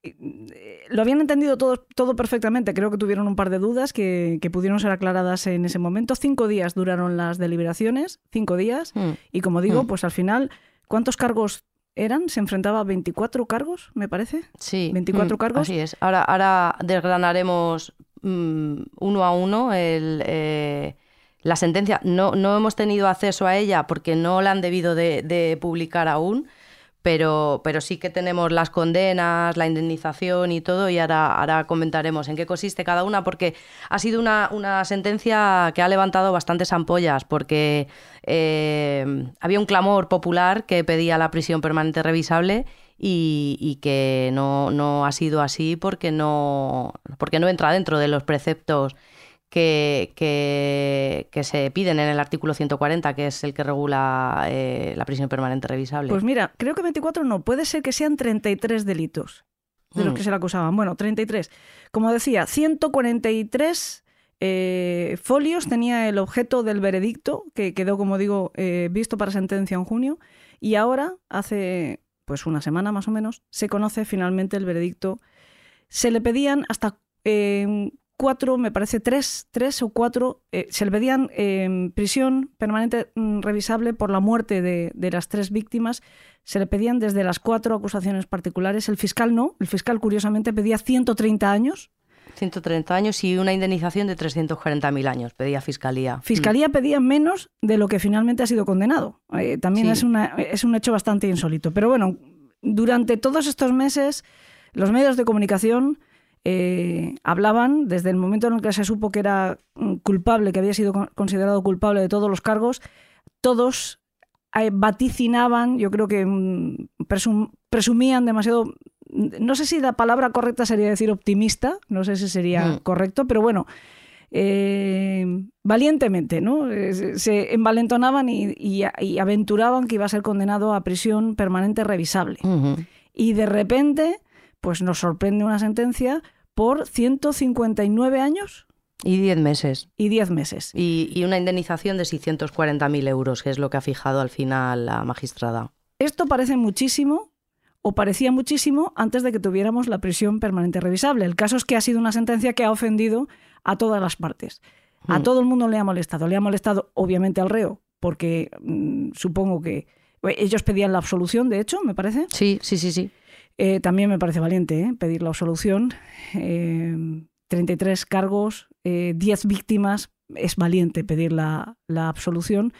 eh, lo habían entendido todo, todo perfectamente. Creo que tuvieron un par de dudas que, pudieron ser aclaradas en ese momento. Cinco días duraron las deliberaciones, cinco días. Mm. Y como digo, pues al final, ¿cuántos cargos eran, se enfrentaba a 24 cargos, me parece. Sí. 24 mm, cargos. Así es. Ahora, ahora desgranaremos mm, uno a uno el, eh, la sentencia. No, no hemos tenido acceso a ella porque no la han debido de publicar aún pero, pero sí que tenemos las condenas, la indemnización y todo, y ahora, ahora comentaremos en qué consiste cada una, porque ha sido una, una sentencia que ha levantado bastantes ampollas, porque eh, había un clamor popular que pedía la prisión permanente revisable y, y que no, no, ha sido así porque no, porque no entra dentro de los preceptos que, que, se piden en el artículo 140, que es el que regula eh, la prisión permanente revisable. Pues mira, creo que 24 no, puede ser que sean 33 delitos de los mm. que se le acusaban. Bueno, 33. Como decía, 143 eh, folios tenía el objeto del veredicto, que quedó, como digo, eh, visto para sentencia en junio, y ahora, hace pues una semana más o menos, se conoce finalmente el veredicto. Se le pedían hasta cuatro, me parece tres, tres o cuatro, eh, se le pedían en prisión permanente mm, revisable por la muerte de, las tres víctimas. Se le pedían desde las cuatro acusaciones particulares. El fiscal no. El fiscal, curiosamente, pedía 130 años. 130 años y una indemnización de 340.000 años, pedía Fiscalía. Fiscalía pedía menos de lo que finalmente ha sido condenado. Eh, también es, una, es un hecho bastante insólito. Pero bueno, durante todos estos meses, los medios de comunicación eh, hablaban desde el momento en el que se supo que era mm, culpable, que había sido considerado culpable de todos los cargos, todos eh, vaticinaban, yo creo que mm, presumían demasiado, no sé si la palabra correcta sería decir optimista, no sé si sería mm. correcto, pero bueno, eh, valientemente, ¿no? se envalentonaban y, aventuraban que iba a ser condenado a prisión permanente revisable. Y de repente, pues nos sorprende una sentencia por 159 años. Y 10 meses. Y 10 meses. Y, una indemnización de 640.000 euros, que es lo que ha fijado al final la magistrada. Esto parece muchísimo, o parecía muchísimo, antes de que tuviéramos la prisión permanente revisable. El caso es que ha sido una sentencia que ha ofendido a todas las partes. A mm. todo el mundo le ha molestado. Le ha molestado, obviamente, al reo, porque mm, supongo que ellos pedían la absolución, de hecho, me parece. Sí, sí, sí, sí. Eh, también me parece valiente ¿eh? pedir la absolución. 33 eh, cargos, 10 víctimas, es valiente pedir la, absolución.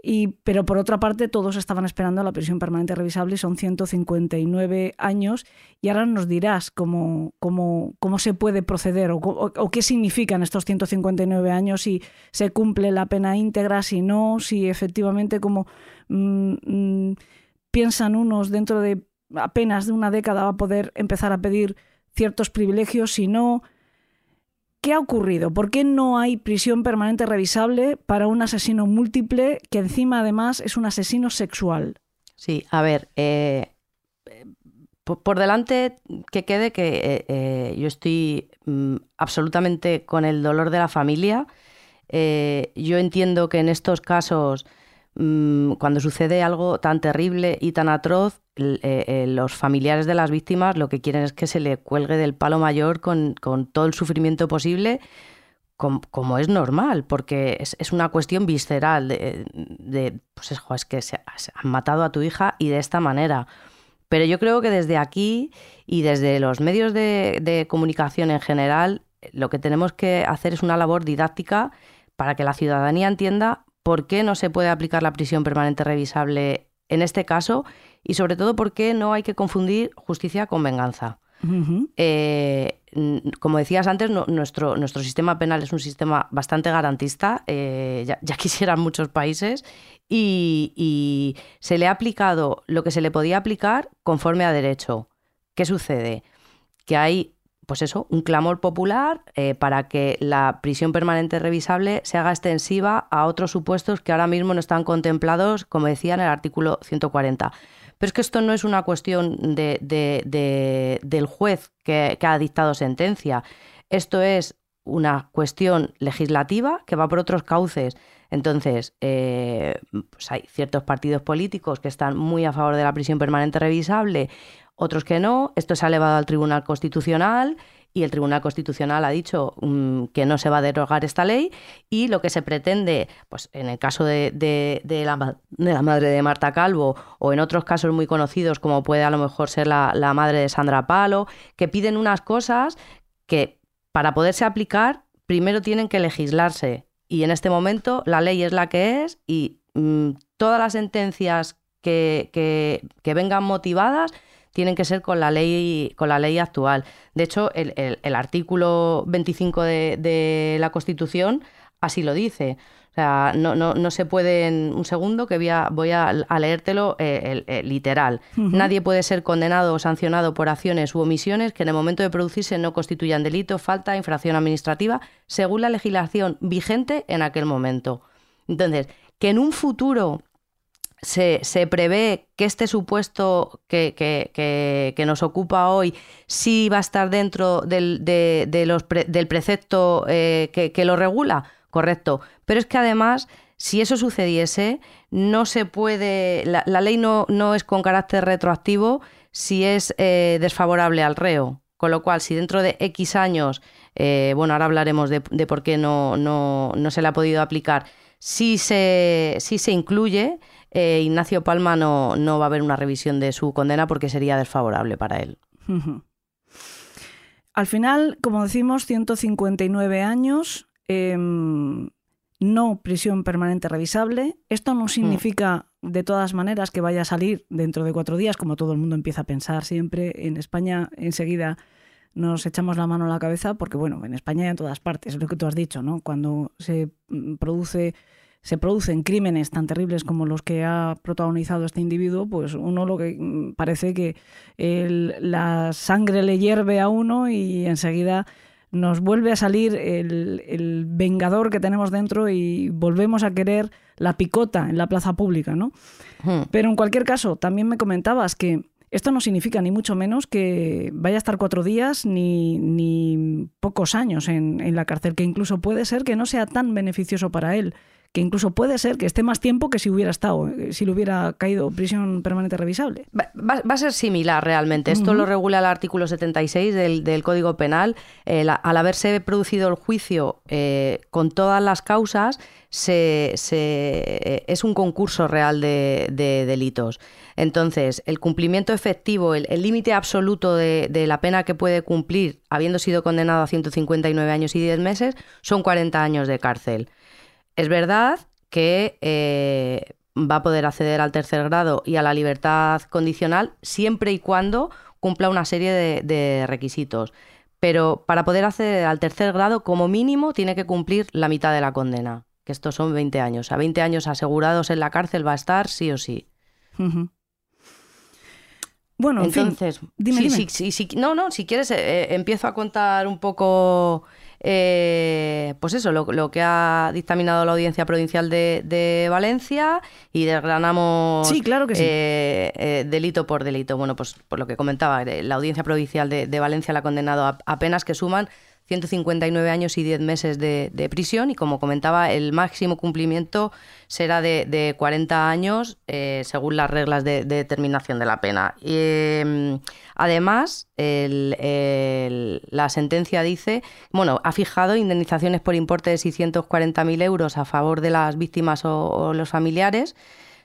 Y, pero por otra parte, todos estaban esperando la prisión permanente revisable, son 159 años, y ahora nos dirás cómo, cómo, cómo se puede proceder o, qué significan estos 159 años, si se cumple la pena íntegra, si no, si efectivamente como mm, mm, piensan unos dentro de apenas de una década va a poder empezar a pedir ciertos privilegios, si no, ¿qué ha ocurrido? ¿Por qué no hay prisión permanente revisable para un asesino múltiple que encima además es un asesino sexual? Sí, a ver, eh, por, delante que quede que eh, eh, yo estoy mm, absolutamente con el dolor de la familia. yo entiendo que en estos casos mm, cuando sucede algo tan terrible y tan atroz, eh, eh, los familiares de las víctimas lo que quieren es que se le cuelgue del palo mayor con, todo el sufrimiento posible, com- como, es normal, porque es, una cuestión visceral de, pues es, jo, es que se, han matado a tu hija y de esta manera. Pero yo creo que desde aquí y desde los medios de comunicación en general, lo que tenemos que hacer es una labor didáctica para que la ciudadanía entienda por qué no se puede aplicar la prisión permanente revisable en este caso y sobre todo por qué no hay que confundir justicia con venganza. Eh, como decías antes, no- nuestro, nuestro sistema penal es un sistema bastante garantista, eh, ya, ya quisieran muchos países, y, y se le ha aplicado lo que se le podía aplicar conforme a derecho. ¿Qué sucede? Que hay, pues eso, un clamor popular eh, para que la prisión permanente revisable se haga extensiva a otros supuestos que ahora mismo no están contemplados, como decía en el artículo 140. Pero es que esto no es una cuestión de- de- de- del juez que, que ha dictado sentencia. Esto es una cuestión legislativa que va por otros cauces. Entonces, eh, pues hay ciertos partidos políticos que están muy a favor de la prisión permanente revisable, otros que no. Esto se ha elevado al Tribunal Constitucional y el Tribunal Constitucional ha dicho mm, que no se va a derogar esta ley y lo que se pretende, pues en el caso de, la, madre de Marta Calvo o en otros casos muy conocidos como puede a lo mejor ser la, madre de Sandra Palo, que piden unas cosas que para poderse aplicar primero tienen que legislarse y en este momento la ley es la que es y mm, todas las sentencias que vengan motivadas tienen que ser con la ley, con la ley actual. De hecho, el, el- el artículo 25 de, de la Constitución así lo dice. O sea, no, no, no se pueden. Un segundo, que voy a, voy a, a leértelo eh, el- el literal. Nadie puede ser condenado o sancionado por acciones u omisiones que en el momento de producirse no constituyan delito, falta, infracción administrativa, según la legislación vigente en aquel momento. Entonces, que en un futuro se, prevé que este supuesto que, nos ocupa hoy sí va a estar dentro del, de- los del precepto eh, que, lo regula, correcto. Pero es que además, si eso sucediese, no se puede, la, ley no, no es con carácter retroactivo si es eh, desfavorable al reo. Con lo cual, si dentro de X años, eh, bueno, ahora hablaremos de, de por qué no, no, no se le ha podido aplicar, si se, si se incluye, eh, Ignacio Palma no, no va a haber una revisión de su condena porque sería desfavorable para él. Al final, como decimos, 159 años, em, no prisión permanente revisable. Esto no significa, de todas maneras, que vaya a salir dentro de cuatro días, como todo el mundo empieza a pensar siempre. En España, enseguida nos echamos la mano a la cabeza, porque, bueno, en España y en todas partes, es lo que tú has dicho, ¿no? Cuando se mm, produce se producen crímenes tan terribles como los que ha protagonizado este individuo, pues uno lo que mm, parece que el- la sangre le hierve a uno y enseguida nos vuelve a salir el, el vengador que tenemos dentro y volvemos a querer la picota en la plaza pública, ¿no? Hmm. Pero en cualquier caso, también me comentabas que esto no significa ni mucho menos que vaya a estar cuatro días ni, ni pocos años en, en la cárcel, que incluso puede ser que no sea tan beneficioso para él, que incluso puede ser que esté más tiempo que si hubiera estado, eh, si le hubiera caído prisión permanente revisable. Va, a ser similar realmente. Esto lo regula el artículo 76 del, del Código Penal. Eh, la- al haberse producido el juicio eh, con todas las causas, se, se- es un concurso real de, de delitos. Entonces, el cumplimiento efectivo, el el límite absoluto de, de la pena que puede cumplir, habiendo sido condenado a 159 años y 10 meses, son 40 años de cárcel. Es verdad que eh, va a poder acceder al tercer grado y a la libertad condicional siempre y cuando cumpla una serie de, de requisitos. Pero para poder acceder al tercer grado, como mínimo, tiene que cumplir la mitad de la condena, que estos son 20 años. A 20 años asegurados en la cárcel va a estar sí o sí. Bueno, en fin, Entonces, dime, sí, dime. sí, no, no, si quieres, eh, eh, empiezo a contar un poco, eh, pues eso, lo, lo que ha dictaminado la Audiencia Provincial de, de Valencia y desgranamos Sí, claro que sí. eh, eh, delito por delito. Bueno, pues por lo que comentaba, eh, la Audiencia Provincial de, de Valencia la ha condenado a, a penas que suman 159 años y 10 meses de, prisión y como comentaba, el máximo cumplimiento será de, de 40 años eh, según las reglas de, de determinación de la pena. Y, eh, además, la sentencia dice, bueno, ha fijado indemnizaciones por importe de 640.000 euros a favor de las víctimas o los familiares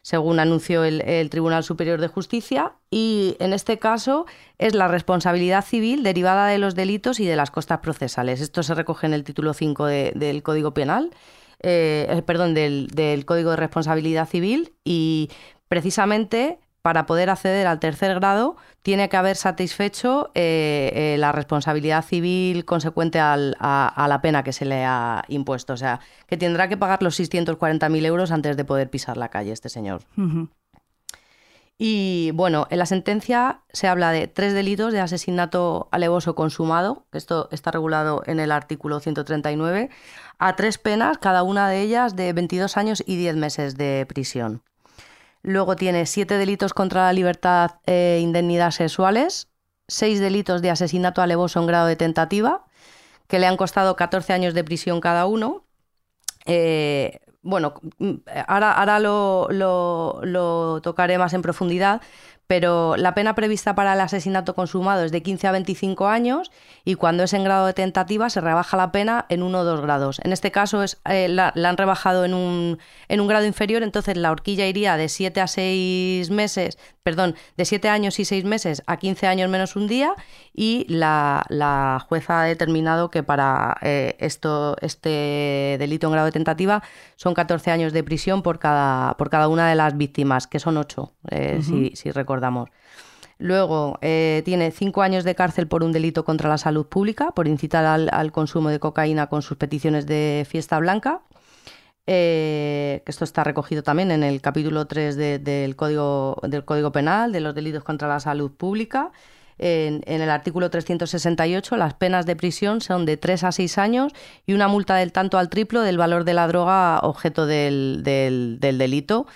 según anunció el, Tribunal Superior de Justicia, y en este caso es la responsabilidad civil derivada de los delitos y de las costas procesales. Esto se recoge en el título 5 de- del Código Penal, eh, eh, perdón, del Código de Responsabilidad Civil, y precisamente para poder acceder al tercer grado tiene que haber satisfecho eh, eh, la responsabilidad civil consecuente al- a, a la pena que se le ha impuesto. O sea, que tendrá que pagar los 640.000 euros antes de poder pisar la calle este señor. Y bueno, en la sentencia se habla de tres delitos de asesinato alevoso consumado, que esto está regulado en el artículo 139, a tres penas, cada una de ellas de 22 años y 10 meses de prisión. Luego tiene siete delitos contra la libertad e indemnidad sexuales, seis delitos de asesinato alevoso en grado de tentativa, que le han costado 14 años de prisión cada uno. Eh, bueno, mm, ahora, ahora lo, lo- lo tocaré más en profundidad, pero la pena prevista para el asesinato consumado es de 15 a 25 años y cuando es en grado de tentativa se rebaja la pena en uno o dos grados. En este caso es, eh, la, la han rebajado en un, en un grado inferior, entonces la horquilla iría de 7 a 6 meses, perdón, de 7 años y 6 meses a 15 años menos un día y la, la jueza ha determinado que para eh, esto, este delito en grado de tentativa son 14 años de prisión por cada, por cada una de las víctimas, que son 8, si, si Luego eh, tiene cinco años de cárcel por un delito contra la salud pública, por incitar al, consumo de cocaína con sus peticiones de fiesta blanca. Eh, esto está recogido también en el capítulo 3 de- del, código, Penal, de los delitos contra la salud pública. En, el artículo 368, las penas de prisión son de 3 a 6 años y una multa del tanto al triplo del valor de la droga objeto del delito.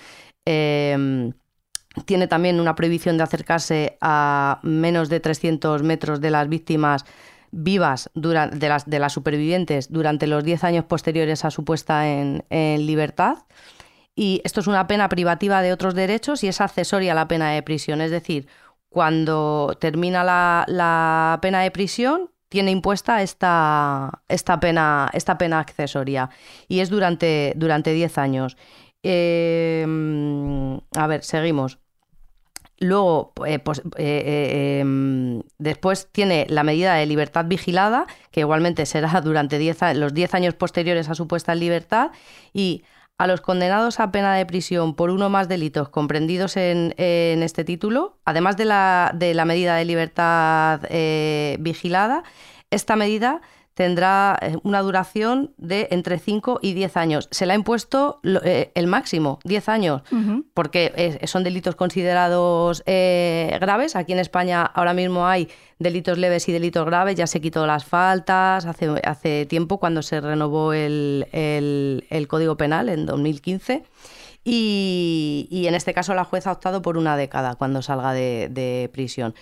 Eh, tiene también una prohibición de acercarse a menos de 300 metros de las víctimas vivas de, las, de las supervivientes durante los 10 años posteriores a su puesta en, en libertad. Y esto es una pena privativa de otros derechos y es accesoria a la pena de prisión. Es decir, cuando termina la, la pena de prisión, tiene impuesta esta, esta, pena, esta pena accesoria y es durante, durante 10 años. Eh, a ver, seguimos. Luego, eh, pues, eh, eh, em, después tiene la medida de libertad vigilada, que igualmente será durante 10 a- los 10 años posteriores a su puesta en libertad, y a los condenados a pena de prisión por uno más delitos comprendidos en, en este título, además de la, de la medida de libertad eh, vigilada, esta medida tendrá eh, una duración de entre 5 y 10 años. Se le ha impuesto eh, el máximo, 10 años, porque eh, son delitos considerados eh, graves. Aquí en España ahora mismo hay delitos leves y delitos graves, ya se quitó las faltas hace, hace tiempo cuando se renovó el, el- el Código Penal en 2015. Y, y en este caso la jueza ha optado por una década cuando salga de, de prisión.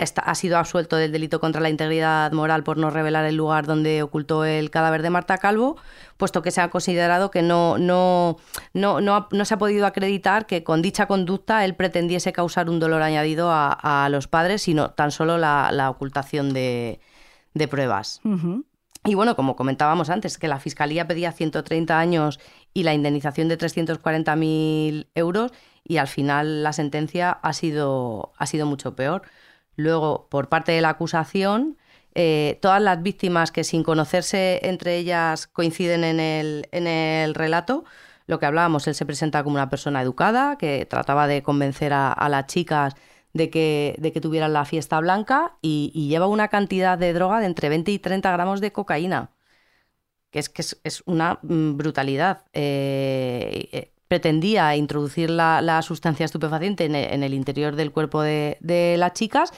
Ha sido absuelto del delito contra la integridad moral por no revelar el lugar donde ocultó el cadáver de Marta Calvo, puesto que se ha considerado que no, no, no, no, no se ha podido acreditar que con dicha conducta él pretendiese causar un dolor añadido a, a los padres, sino tan solo la, la ocultación de, de pruebas. Y bueno, como comentábamos antes, que la Fiscalía pedía 130 años y la indemnización de 340.000 euros y al final la sentencia ha sido, ha sido mucho peor. Luego, por parte de la acusación, eh, todas las víctimas que sin conocerse entre ellas coinciden en el, relato, lo que hablábamos, él se presenta como una persona educada, que trataba de convencer a, las chicas de que, tuvieran la fiesta blanca y, lleva una cantidad de droga de entre 20 y 30 gramos de cocaína, que es una mm, brutalidad. Eh, eh, pretendía introducir la, la sustancia estupefaciente en el, en el interior del cuerpo de, de las chicas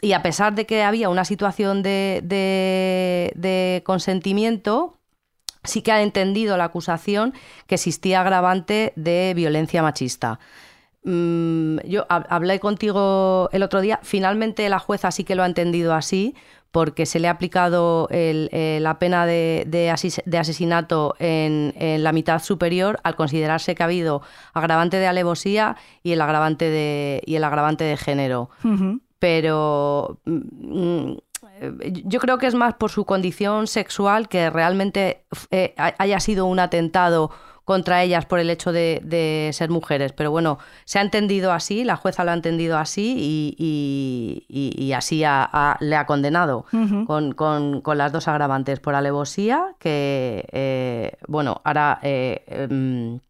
y a pesar de que había una situación de, de- consentimiento, sí que ha entendido la acusación que existía agravante de violencia machista. Mm, yo hab- hablé contigo el otro día, finalmente la jueza sí que lo ha entendido así, porque se le ha aplicado el- eh, la pena de, de asis- de asesinato en, en la mitad superior al considerarse que ha habido agravante de alevosía y el agravante de, y el agravante de género. Pero mm, eh, yo creo que es más por su condición sexual que realmente eh, ha- haya sido un atentado contra ellas por el hecho de, de ser mujeres. Pero bueno, se ha entendido así, la jueza lo ha entendido así y, y- y- y así ha- ha- le ha condenado con, con- con las dos agravantes por alevosía, que, eh, bueno, ahora eh, em,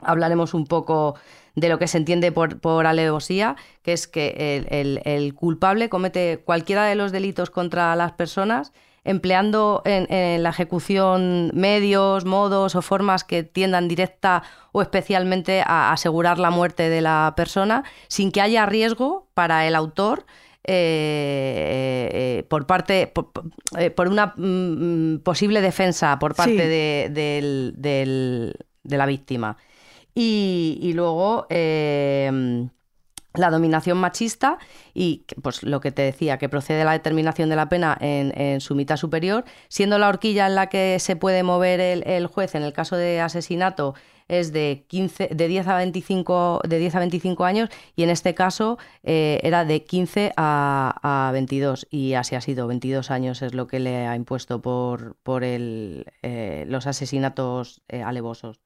hablaremos un poco de lo que se entiende por, por alevosía, que es que el, el- el culpable comete cualquiera de los delitos contra las personas empleando en, en la ejecución medios, modos o formas que tiendan directa o especialmente a asegurar la muerte de la persona sin que haya riesgo para el autor eh, eh, por parte por, eh, por una mm, posible defensa por parte Sí. de, del- del- de la víctima. Y, y luego la dominación machista y pues lo que te decía, que procede la determinación de la pena en, en su mitad superior, siendo la horquilla en la que se puede mover el, juez en el caso de asesinato es de 15 de 10 a 25 de 10 a 25 años y en este caso eh, era de 15 a, a 22 y así ha sido. 22 años es lo que le ha impuesto por por el, eh, los asesinatos eh, alevosos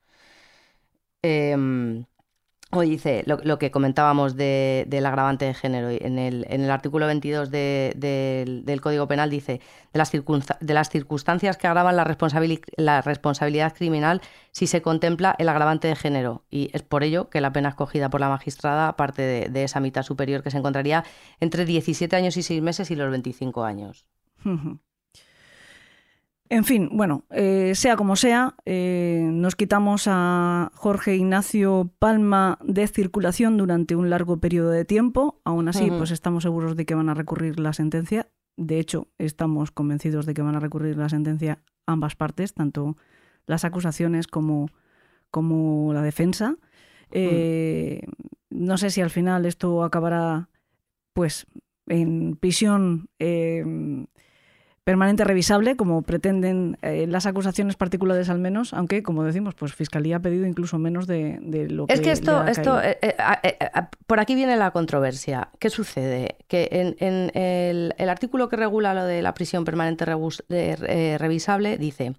Dice lo, que comentábamos de- del agravante de género. En el, artículo 22 de- del, Código Penal dice de las, circunstancias que agravan la responsabilidad criminal si se contempla el agravante de género. Y es por ello que la pena escogida por la magistrada parte de, de esa mitad superior que se encontraría entre 17 años y 6 meses y los 25 años. En fin, bueno, eh, sea como sea, eh, nos quitamos a Jorge Ignacio Palma de circulación durante un largo periodo de tiempo. Aún así, pues estamos seguros de que van a recurrir la sentencia. De hecho, estamos convencidos de que van a recurrir la sentencia ambas partes, tanto las acusaciones como, como la defensa. Eh, No sé si al final esto acabará, pues, en prisión eh, permanente revisable, como pretenden eh, las acusaciones particulares al menos, aunque, como decimos, pues Fiscalía ha pedido incluso menos de, de lo que Es que esto, le ha esto eh, eh, por aquí viene la controversia. ¿Qué sucede? Que en, en el, el artículo que regula lo de la prisión permanente rebus- revisable dice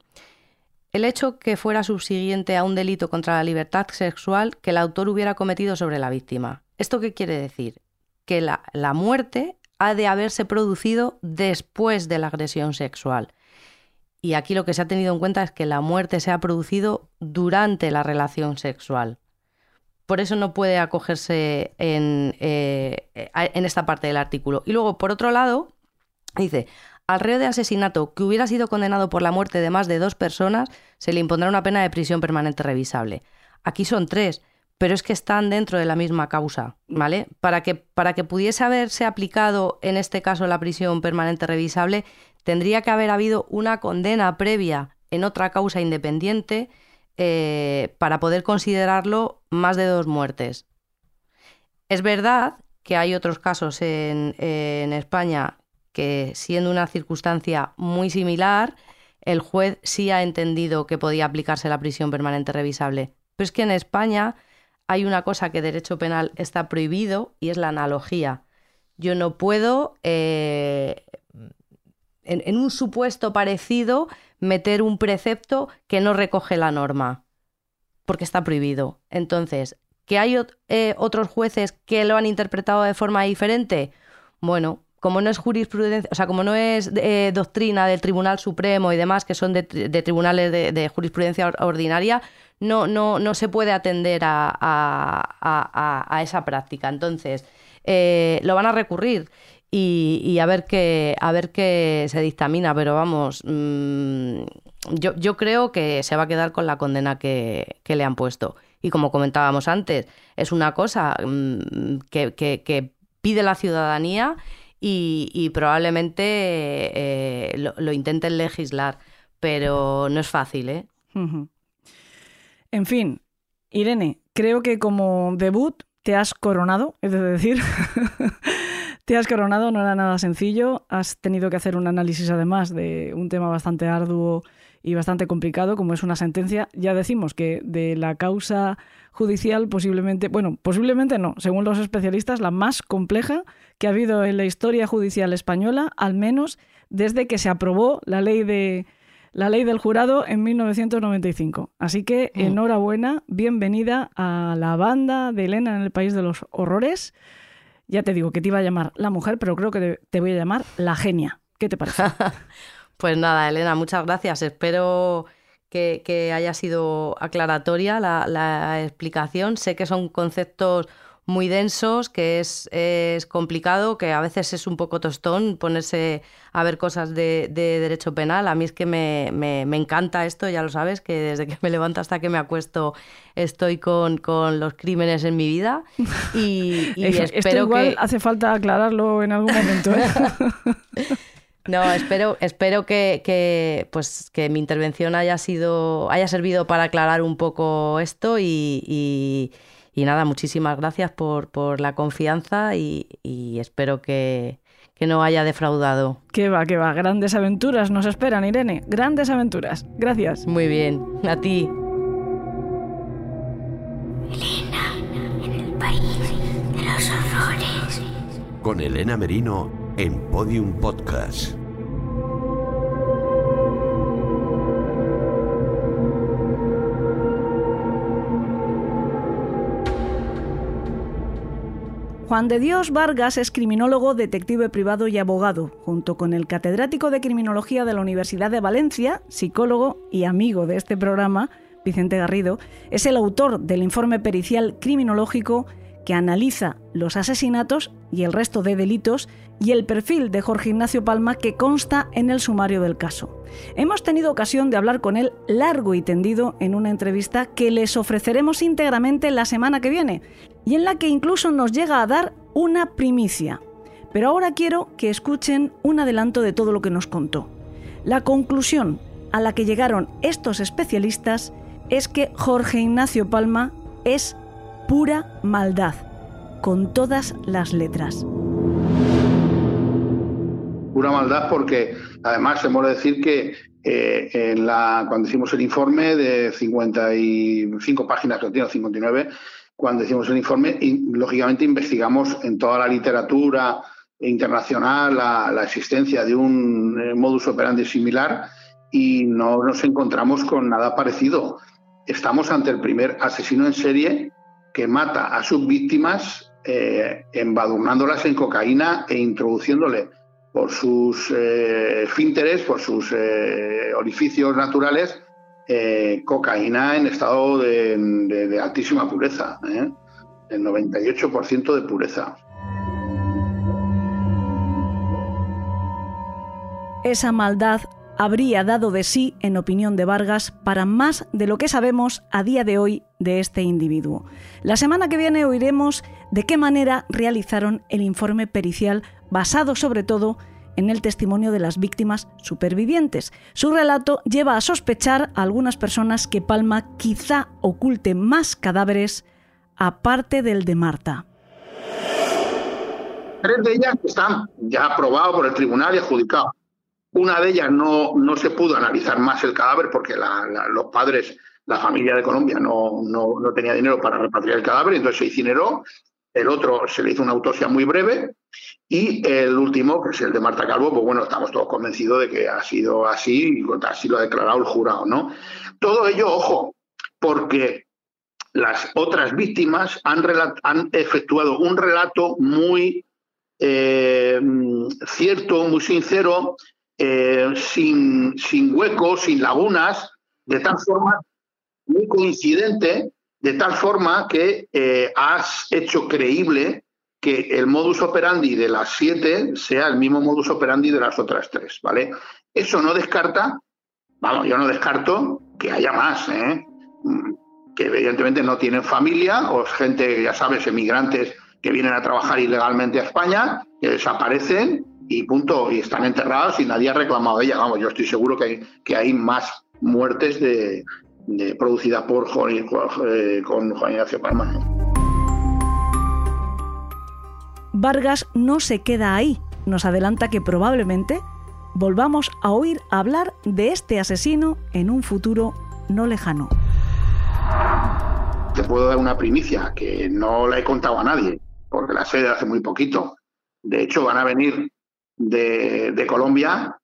el hecho que fuera subsiguiente a un delito contra la libertad sexual que el autor hubiera cometido sobre la víctima. ¿Esto qué quiere decir? Que la, la muerte ha de haberse producido después de la agresión sexual. Y aquí lo que se ha tenido en cuenta es que la muerte se ha producido durante la relación sexual. Por eso no puede acogerse en, eh, en esta parte del artículo. Y luego, por otro lado, dice, al reo de asesinato que hubiera sido condenado por la muerte de más de dos personas, se le impondrá una pena de prisión permanente revisable. Aquí son tres, pero es que están dentro de la misma causa, ¿vale? Para que, para que pudiese haberse aplicado en este caso la prisión permanente revisable, tendría que haber habido una condena previa en otra causa independiente eh, para poder considerarlo más de dos muertes. Es verdad que hay otros casos en, en España que, siendo una circunstancia muy similar, el juez sí ha entendido que podía aplicarse la prisión permanente revisable. Pero es que en España hay una cosa que derecho penal está prohibido y es la analogía. Yo no puedo, eh, en, un supuesto parecido, meter un precepto que no recoge la norma, porque está prohibido. Entonces, ¿que hay eh, otros jueces que lo han interpretado de forma diferente? Bueno, como no es jurisprudencia, o sea, como no es eh, doctrina del Tribunal Supremo y demás, que son de, de tribunales de, de jurisprudencia or- ordinaria, no, no, no se puede atender a, a- a- esa práctica. Entonces, eh, lo van a recurrir y, a ver qué a ver qué se dictamina, pero vamos, mm, yo, yo creo que se va a quedar con la condena que, que le han puesto. Y como comentábamos antes, es una cosa mm, que, que- pide la ciudadanía y, probablemente eh, lo, lo intenten legislar, pero no es fácil, ¿eh? En fin, Irene, creo que como debut te has coronado, es decir, Te has coronado, no era nada sencillo. Has tenido que hacer un análisis además de un tema bastante arduo y bastante complicado, como es una sentencia. Ya decimos que de la causa judicial posiblemente, bueno, posiblemente no, según los especialistas, la más compleja que ha habido en la historia judicial española, al menos desde que se aprobó la ley de la ley del jurado en 1995. Así que mm. enhorabuena, bienvenida a la banda de Elena en el País de los Horrores. Ya te digo que te iba a llamar la mujer, pero creo que te voy a llamar la genia. ¿Qué te parece? pues nada, Elena, muchas gracias. Espero que, haya sido aclaratoria la, explicación. Sé que son conceptos muy densos, que es, es, complicado, que a veces es un poco tostón ponerse a ver cosas de, derecho penal. A mí es que me, encanta esto, ya lo sabes, que desde que me levanto hasta que me acuesto estoy con, los crímenes en mi vida. Y, espero igual hace falta aclararlo en algún momento. ¿eh? No, espero, espero que, pues, que mi intervención haya sido, haya servido para aclarar un poco esto y y nada, muchísimas gracias por, la confianza y, espero que, no haya defraudado. Que va, que va. Grandes aventuras nos esperan, Irene. Grandes aventuras. Gracias. Muy bien. A ti. Elena, en el país de los horrores. Con Elena Merino en Podium Podcast. Juan de Dios Vargas es criminólogo, detective privado y abogado, junto con el catedrático de Criminología de la Universidad de Valencia, psicólogo y amigo de este programa, Vicente Garrido, es el autor del informe pericial criminológico que analiza los asesinatos y el resto de delitos y el perfil de Jorge Ignacio Palma que consta en el sumario del caso. Hemos tenido ocasión de hablar con él largo y tendido en una entrevista que les ofreceremos íntegramente la semana que viene y en la que incluso nos llega a dar una primicia. Pero ahora quiero que escuchen un adelanto de todo lo que nos contó. La conclusión a la que llegaron estos especialistas es que Jorge Ignacio Palma es pura maldad, con todas las letras. Pura maldad porque además hemos de decir que eh, en la, cuando hicimos el informe de 55 páginas, que tiene 59, cuando hicimos el informe, lógicamente investigamos en toda la literatura internacional la, existencia de un eh, modus operandi similar y no nos encontramos con nada parecido. Estamos ante el primer asesino en serie que mata a sus víctimas eh, embadurnándolas en cocaína e introduciéndole por sus eh, por sus orificios naturales, eh, cocaína en estado de, altísima pureza, ¿eh? el 98% de pureza. Esa maldad habría dado de sí, en opinión de Vargas, para más de lo que sabemos a día de hoy de este individuo. La semana que viene oiremos de qué manera realizaron el informe pericial basado sobre todo en el testimonio de las víctimas supervivientes. Su relato lleva a sospechar a algunas personas que Palma quizá oculte más cadáveres aparte del de Marta. Tres de ellas están ya aprobadas por el tribunal y adjudicadas. Una de ellas no, no se pudo analizar más el cadáver porque los padres, la familia de Colombia no, no, no tenía dinero para repatriar el cadáver, entonces se incineró el otro se le hizo una autopsia muy breve y el último, que es el de Marta Calvo, pues bueno, estamos todos convencidos de que ha sido así y así lo ha declarado el jurado, ¿no? Todo ello, ojo, porque las otras víctimas han, han efectuado un relato muy eh, cierto, muy sincero, eh, sin, sin huecos, sin lagunas, de tal forma muy coincidente de tal forma que eh, has hecho creíble que el modus operandi de las siete sea el mismo modus operandi de las otras tres, ¿vale? Eso no descarta, vamos, yo no descarto que haya más, ¿eh? que evidentemente no tienen familia, o gente, ya sabes, emigrantes que vienen a trabajar ilegalmente a España, que desaparecen y punto, y están enterrados y nadie ha reclamado de ella. Vamos, yo estoy seguro que hay, que hay más muertes de, producida por Juan, con Juan Ignacio Palma. Vargas no se queda ahí. Nos adelanta que probablemente volvamos a oír hablar de este asesino en un futuro no lejano. Te puedo dar una primicia que no la he contado a nadie, porque la sé de hace muy poquito. De hecho, van a venir de, Colombia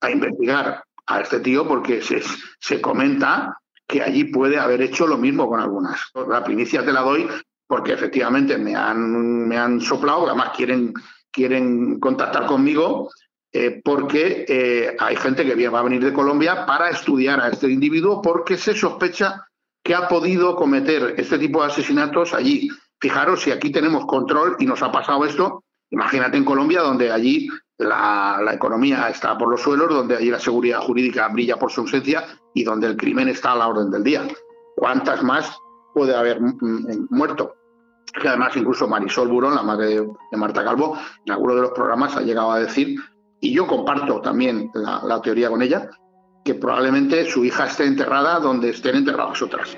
a investigar a este tío porque se, se comenta que allí puede haber hecho lo mismo con algunas. La primicia te la doy porque efectivamente me han, me han soplado, además quieren, quieren contactar conmigo eh, porque eh, hay gente que va a venir de Colombia para estudiar a este individuo porque se sospecha que ha podido cometer este tipo de asesinatos allí. Fijaros, si aquí tenemos control y nos ha pasado esto, imagínate en Colombia, donde allí la, economía está por los suelos, donde allí la seguridad jurídica brilla por su ausencia y donde el crimen está a la orden del día. ¿Cuántas más puede haber mm, mm, muerto? Que además incluso Marisol Burón, la madre de Marta Calvo, en alguno de los programas ha llegado a decir, y yo comparto también la teoría con ella, que probablemente su hija esté enterrada donde estén enterradas otras.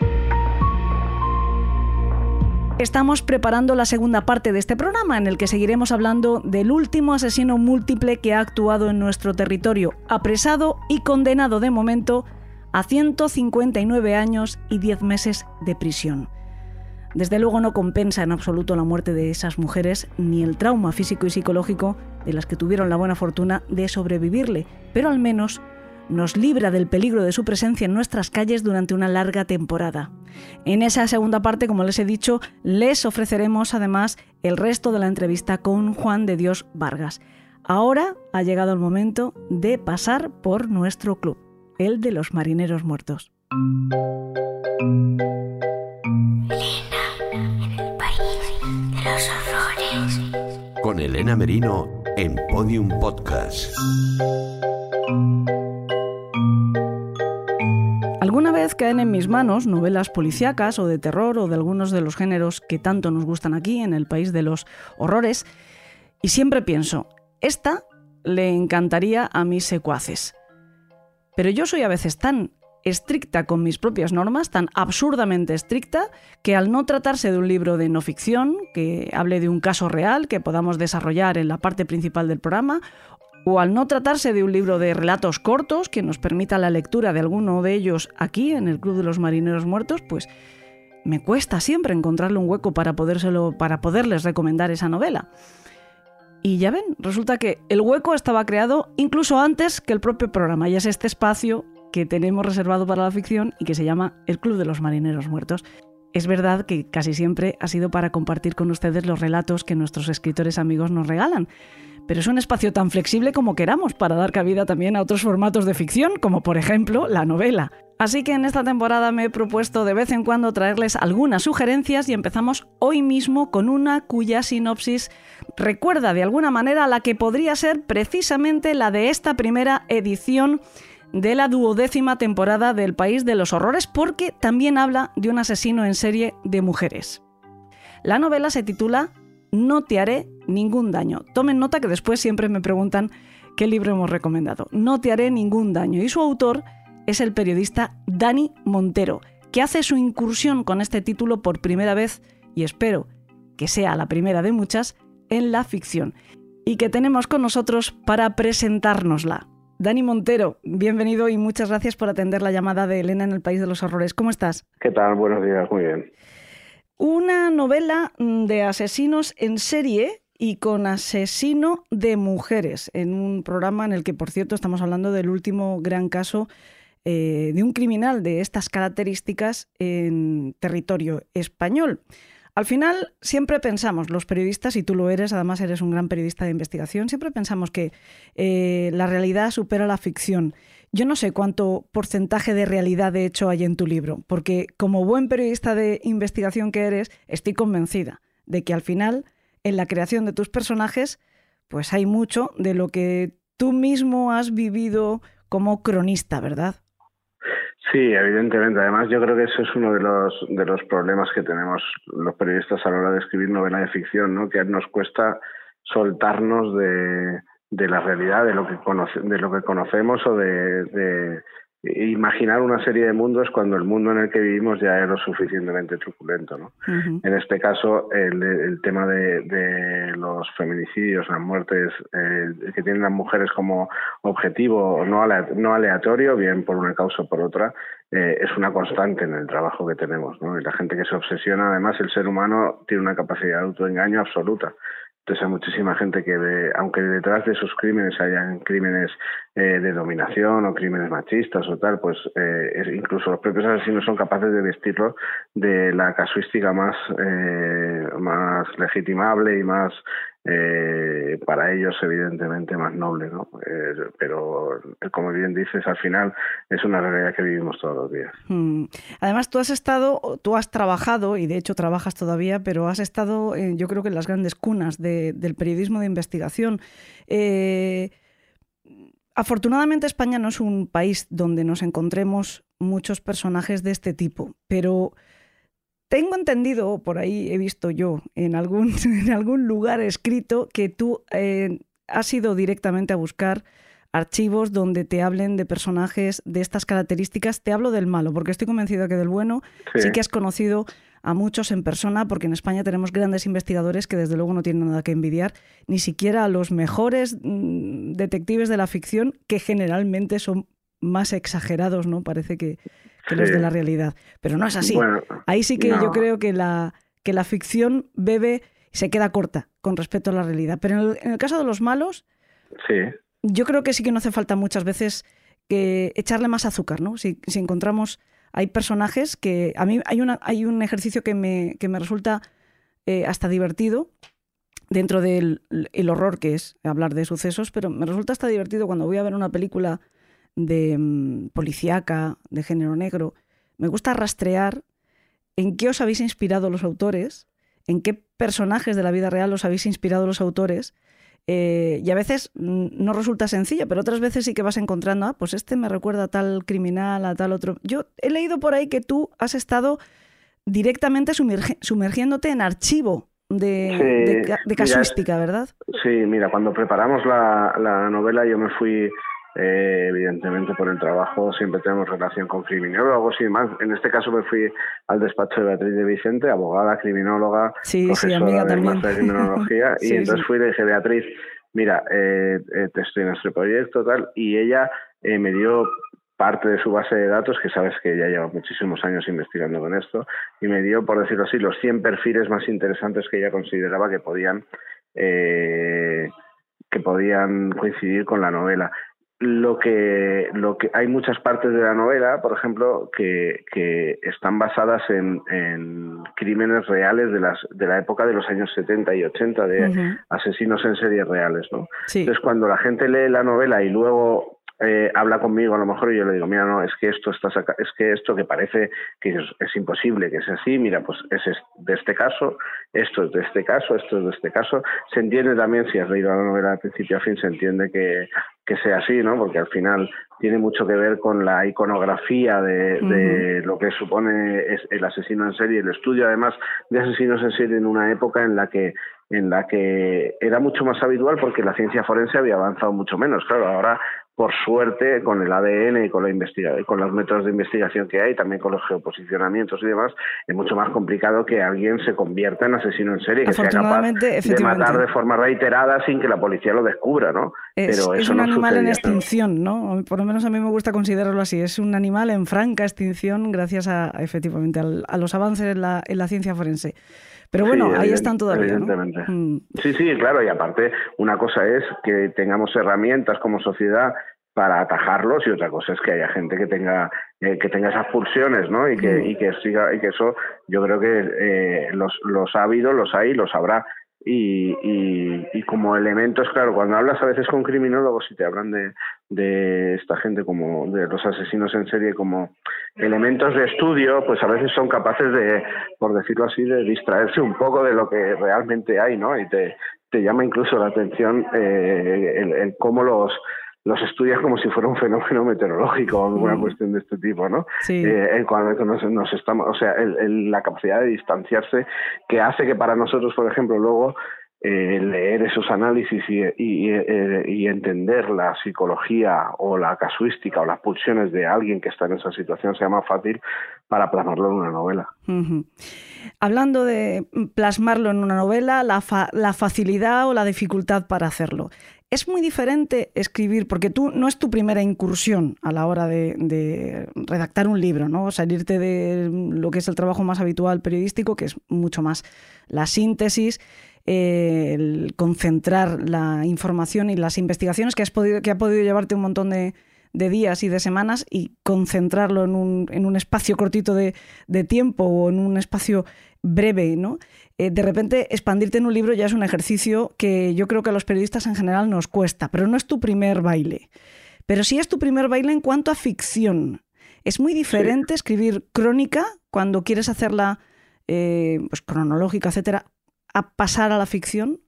Estamos preparando la segunda parte de este programa en el que seguiremos hablando del último asesino múltiple que ha actuado en nuestro territorio, apresado y condenado de momento a 159 años y 10 meses de prisión. Desde luego no compensa en absoluto la muerte de esas mujeres ni el trauma físico y psicológico de las que tuvieron la buena fortuna de sobrevivirle, pero al menos nos libra del peligro de su presencia en nuestras calles durante una larga temporada. En esa segunda parte, como les he dicho, les ofreceremos además el resto de la entrevista con Juan de Dios Vargas. Ahora ha llegado el momento de pasar por nuestro club, el de los marineros muertos. Con Elena Merino en Podium Podcast. Alguna vez caen en mis manos novelas policíacas o de terror o de algunos de los géneros que tanto nos gustan aquí en el país de los horrores y siempre pienso, esta le encantaría a mis secuaces. Pero yo soy a veces tan estricta con mis propias normas, tan absurdamente estricta, que al no tratarse de un libro de no ficción, que hable de un caso real que podamos desarrollar en la parte principal del programa, o al no tratarse de un libro de relatos cortos que nos permita la lectura de alguno de ellos aquí en el Club de los Marineros Muertos, pues me cuesta siempre encontrarle un hueco para, para poderles recomendar esa novela. Y ya ven, resulta que el hueco estaba creado incluso antes que el propio programa, y es este espacio que tenemos reservado para la ficción y que se llama el Club de los Marineros Muertos. Es verdad que casi siempre ha sido para compartir con ustedes los relatos que nuestros escritores amigos nos regalan, pero es un espacio tan flexible como queramos para dar cabida también a otros formatos de ficción, como por ejemplo la novela. Así que en esta temporada me he propuesto de vez en cuando traerles algunas sugerencias y empezamos hoy mismo con una cuya sinopsis recuerda de alguna manera la que podría ser precisamente la de esta primera edición de la duodécima temporada del País de los Horrores porque también habla de un asesino en serie de mujeres. La novela se titula no te haré ningún daño. Tomen nota que después siempre me preguntan qué libro hemos recomendado. No te haré ningún daño. Y su autor es el periodista Dani Montero, que hace su incursión con este título por primera vez, y espero que sea la primera de muchas, en la ficción. Y que tenemos con nosotros para presentárnosla. Dani Montero, bienvenido y muchas gracias por atender la llamada de Elena en el País de los Horrores. ¿Cómo estás? ¿Qué tal? Buenos días, muy bien una novela mm, de asesinos en serie y con asesino de mujeres, en un programa en el que, por cierto, estamos hablando del último gran caso eh, de un criminal de estas características en territorio español. Al final, siempre pensamos, los periodistas, y tú lo eres, además eres un gran periodista de investigación, siempre pensamos que eh, la realidad supera la ficción. Yo no sé cuánto porcentaje de realidad de hecho hay en tu libro, porque como buen periodista de investigación que eres, estoy convencida de que al final, en la creación de tus personajes, pues hay mucho de lo que tú mismo has vivido como cronista, ¿verdad? Sí, evidentemente. Además, yo creo que eso es uno de los, de los problemas que tenemos los periodistas a la hora de escribir novela de ficción, ¿no? que nos cuesta soltarnos de, de la realidad, de lo que, conoce, de lo que conocemos o de, imaginar una serie de mundos cuando el mundo en el que vivimos ya es lo suficientemente truculento. ¿no? En este caso, el, tema de, los feminicidios, las muertes eh, que tienen las mujeres como objetivo no, no aleatorio, bien por una causa o por otra, eh, es una constante en el trabajo que tenemos. ¿no? Y la gente que se obsesiona, además, el ser humano tiene una capacidad de autoengaño absoluta. Entonces muchísima gente que, ve, aunque detrás de esos crímenes hayan crímenes eh, de dominación o crímenes machistas o tal, pues eh, incluso los propios asesinos son capaces de vestirlo de la casuística más, eh, más legitimable y más eh, para ellos evidentemente más noble, ¿no? Eh, pero como bien dices, al final es una realidad que vivimos todos los días. Hmm. Además, tú has estado, tú has trabajado, y de hecho trabajas todavía, pero has estado, yo creo que en las grandes cunas del periodismo de investigación. Eh, afortunadamente España no es un país donde nos encontremos muchos personajes de este tipo, pero tengo entendido, por ahí he visto yo en algún, en algún lugar escrito, que tú eh, has ido directamente a buscar archivos donde te hablen de personajes de estas características. Te hablo del malo, porque estoy convencido que del bueno sí. que has conocido a muchos en persona, porque en España tenemos grandes investigadores que desde luego no tienen nada que envidiar, ni siquiera a los mejores mm, detectives de la ficción, que generalmente son más exagerados, ¿no? Parece que, que los de la realidad. Pero no es así. Ahí sí que yo creo que la, que la ficción bebe se queda corta con respecto a la realidad. Pero en el, caso de los malos, sí. yo creo que sí que no hace falta muchas veces que echarle más azúcar, ¿no? Si, si encontramos, hay personajes que a mí hay, una, hay un ejercicio que me, que me resulta eh, hasta divertido dentro del el horror que es hablar de sucesos, pero me resulta hasta divertido cuando voy a ver una película de mm, policíaca, de género negro, me gusta rastrear en qué os habéis inspirado los autores, en qué personajes de la vida real os habéis inspirado los autores. Eh, y a veces mm, no resulta sencillo, pero otras veces sí que vas encontrando, ah, pues este me recuerda a tal criminal, a tal otro. Yo he leído por ahí que tú has estado directamente sumergiéndote en archivo de, casuística, ¿verdad? Sí, mira, cuando preparamos la novela yo me fui eh, evidentemente por el trabajo siempre tenemos relación con criminólogos y demás. En este caso me fui al despacho de Beatriz de Vicente, abogada, criminóloga, profesora de criminología, y entonces fui y le dije, Beatriz, mira, eh, eh, te estoy en este proyecto, tal, y ella me dio parte de su base de datos, que sabes que ya lleva muchísimos años investigando con esto, y me dio, por decirlo así, los 100 perfiles más interesantes que ella consideraba que podían que podían coincidir con la novela lo que, lo que hay muchas partes de la novela, por ejemplo, que, que están basadas en, en, crímenes reales de, las, de la época de los años 70 y 80, de asesinos en series reales. ¿no? Entonces, cuando la gente lee la novela y luego eh, habla conmigo a lo mejor y yo le digo, mira, no, es que esto está es que esto que parece que es, imposible que sea así, mira, pues es de este caso, esto es de este caso, esto es de este caso. Se entiende también, si has leído la novela de principio a fin, se entiende que, que sea así, ¿no? Porque al final tiene mucho que ver con la iconografía de, de lo que supone el asesino en serie, el estudio además de asesinos en serie en una época en la que en la que era mucho más habitual porque la ciencia forense había avanzado mucho menos. Claro, ahora por suerte, con el ADN y con, la con los métodos de investigación que hay, también con los geoposicionamientos y demás, es mucho más complicado que alguien se convierta en asesino en serie, que sea capaz de matar de forma reiterada sin que la policía lo descubra, ¿no? Es, Pero es un animal en extinción, ¿no? Por lo menos a mí me gusta considerarlo así. Es un animal en franca extinción gracias a, efectivamente, a, los avances en la, en la ciencia forense. Pero bueno, ahí están todavía. Evidentemente. Mm. Sí, sí, claro. Y aparte, una cosa es que tengamos herramientas como sociedad para atajarlos y otra cosa es que haya gente que tenga eh, que tenga esas pulsiones no y que mm. y que siga y que eso yo creo que eh, los los ha habido los hay los habrá y, y, como elementos, claro, cuando hablas a veces con criminólogos y te hablan de, de esta gente como de los asesinos en serie como elementos de estudio, pues a veces son capaces de, por decirlo así, de distraerse un poco de lo que realmente hay, ¿no? Y te, te llama incluso la atención eh, el cómo los los estudias como si fuera un fenómeno meteorológico o alguna mm. cuestión de este tipo, ¿no? Sí. Eh, cuando nos, estamos, o sea, la capacidad de distanciarse que hace que para nosotros, por ejemplo, luego eh, leer esos análisis y, eh, y, entender la psicología o la casuística o las pulsiones de alguien que está en esa situación sea más fácil para plasmarlo en una novela. Hablando de plasmarlo en una novela, la, la facilidad o la dificultad para hacerlo. Es muy diferente escribir, porque tú no es tu primera incursión a la hora de, redactar un libro, ¿no? Salirte de lo que es el trabajo más habitual periodístico, que es mucho más la síntesis, eh, el concentrar la información y las investigaciones que, has podido, que ha podido llevarte un montón de, días y de semanas y concentrarlo en un, en un espacio cortito de, de, tiempo o en un espacio breve, ¿no? Eh, de repente expandirte en un libro ya es un ejercicio que yo creo que a los periodistas en general nos cuesta, pero no es tu primer baile. Pero sí es tu primer baile en cuanto a ficción. Es muy diferente escribir crónica cuando quieres hacerla eh, pues, cronológica, etcétera, a pasar a la ficción.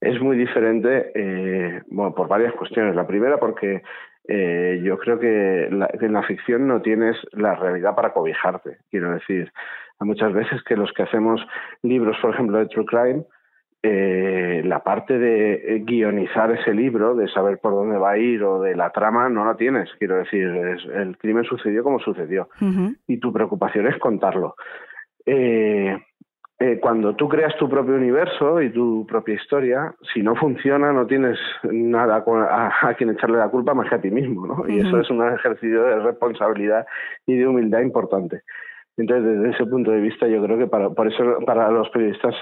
Es muy diferente, eh, bueno, por varias cuestiones. La primera porque yo creo que en la ficción no tienes la realidad para cobijarte. Quiero decir, muchas veces que los que hacemos libros, por ejemplo, de True Crime, eh, la parte de guionizar ese libro, de saber por dónde va a ir o de la trama, no la tienes. Quiero decir, el crimen sucedió como sucedió y tu preocupación es contarlo. Eh, eh, cuando tú creas tu propio universo y tu propia historia, si no funciona, no tienes nada a, quien echarle la culpa más que a ti mismo, ¿no? Y eso es un ejercicio de responsabilidad y de humildad importante. Entonces, desde ese punto de vista, yo creo que para, por eso para los periodistas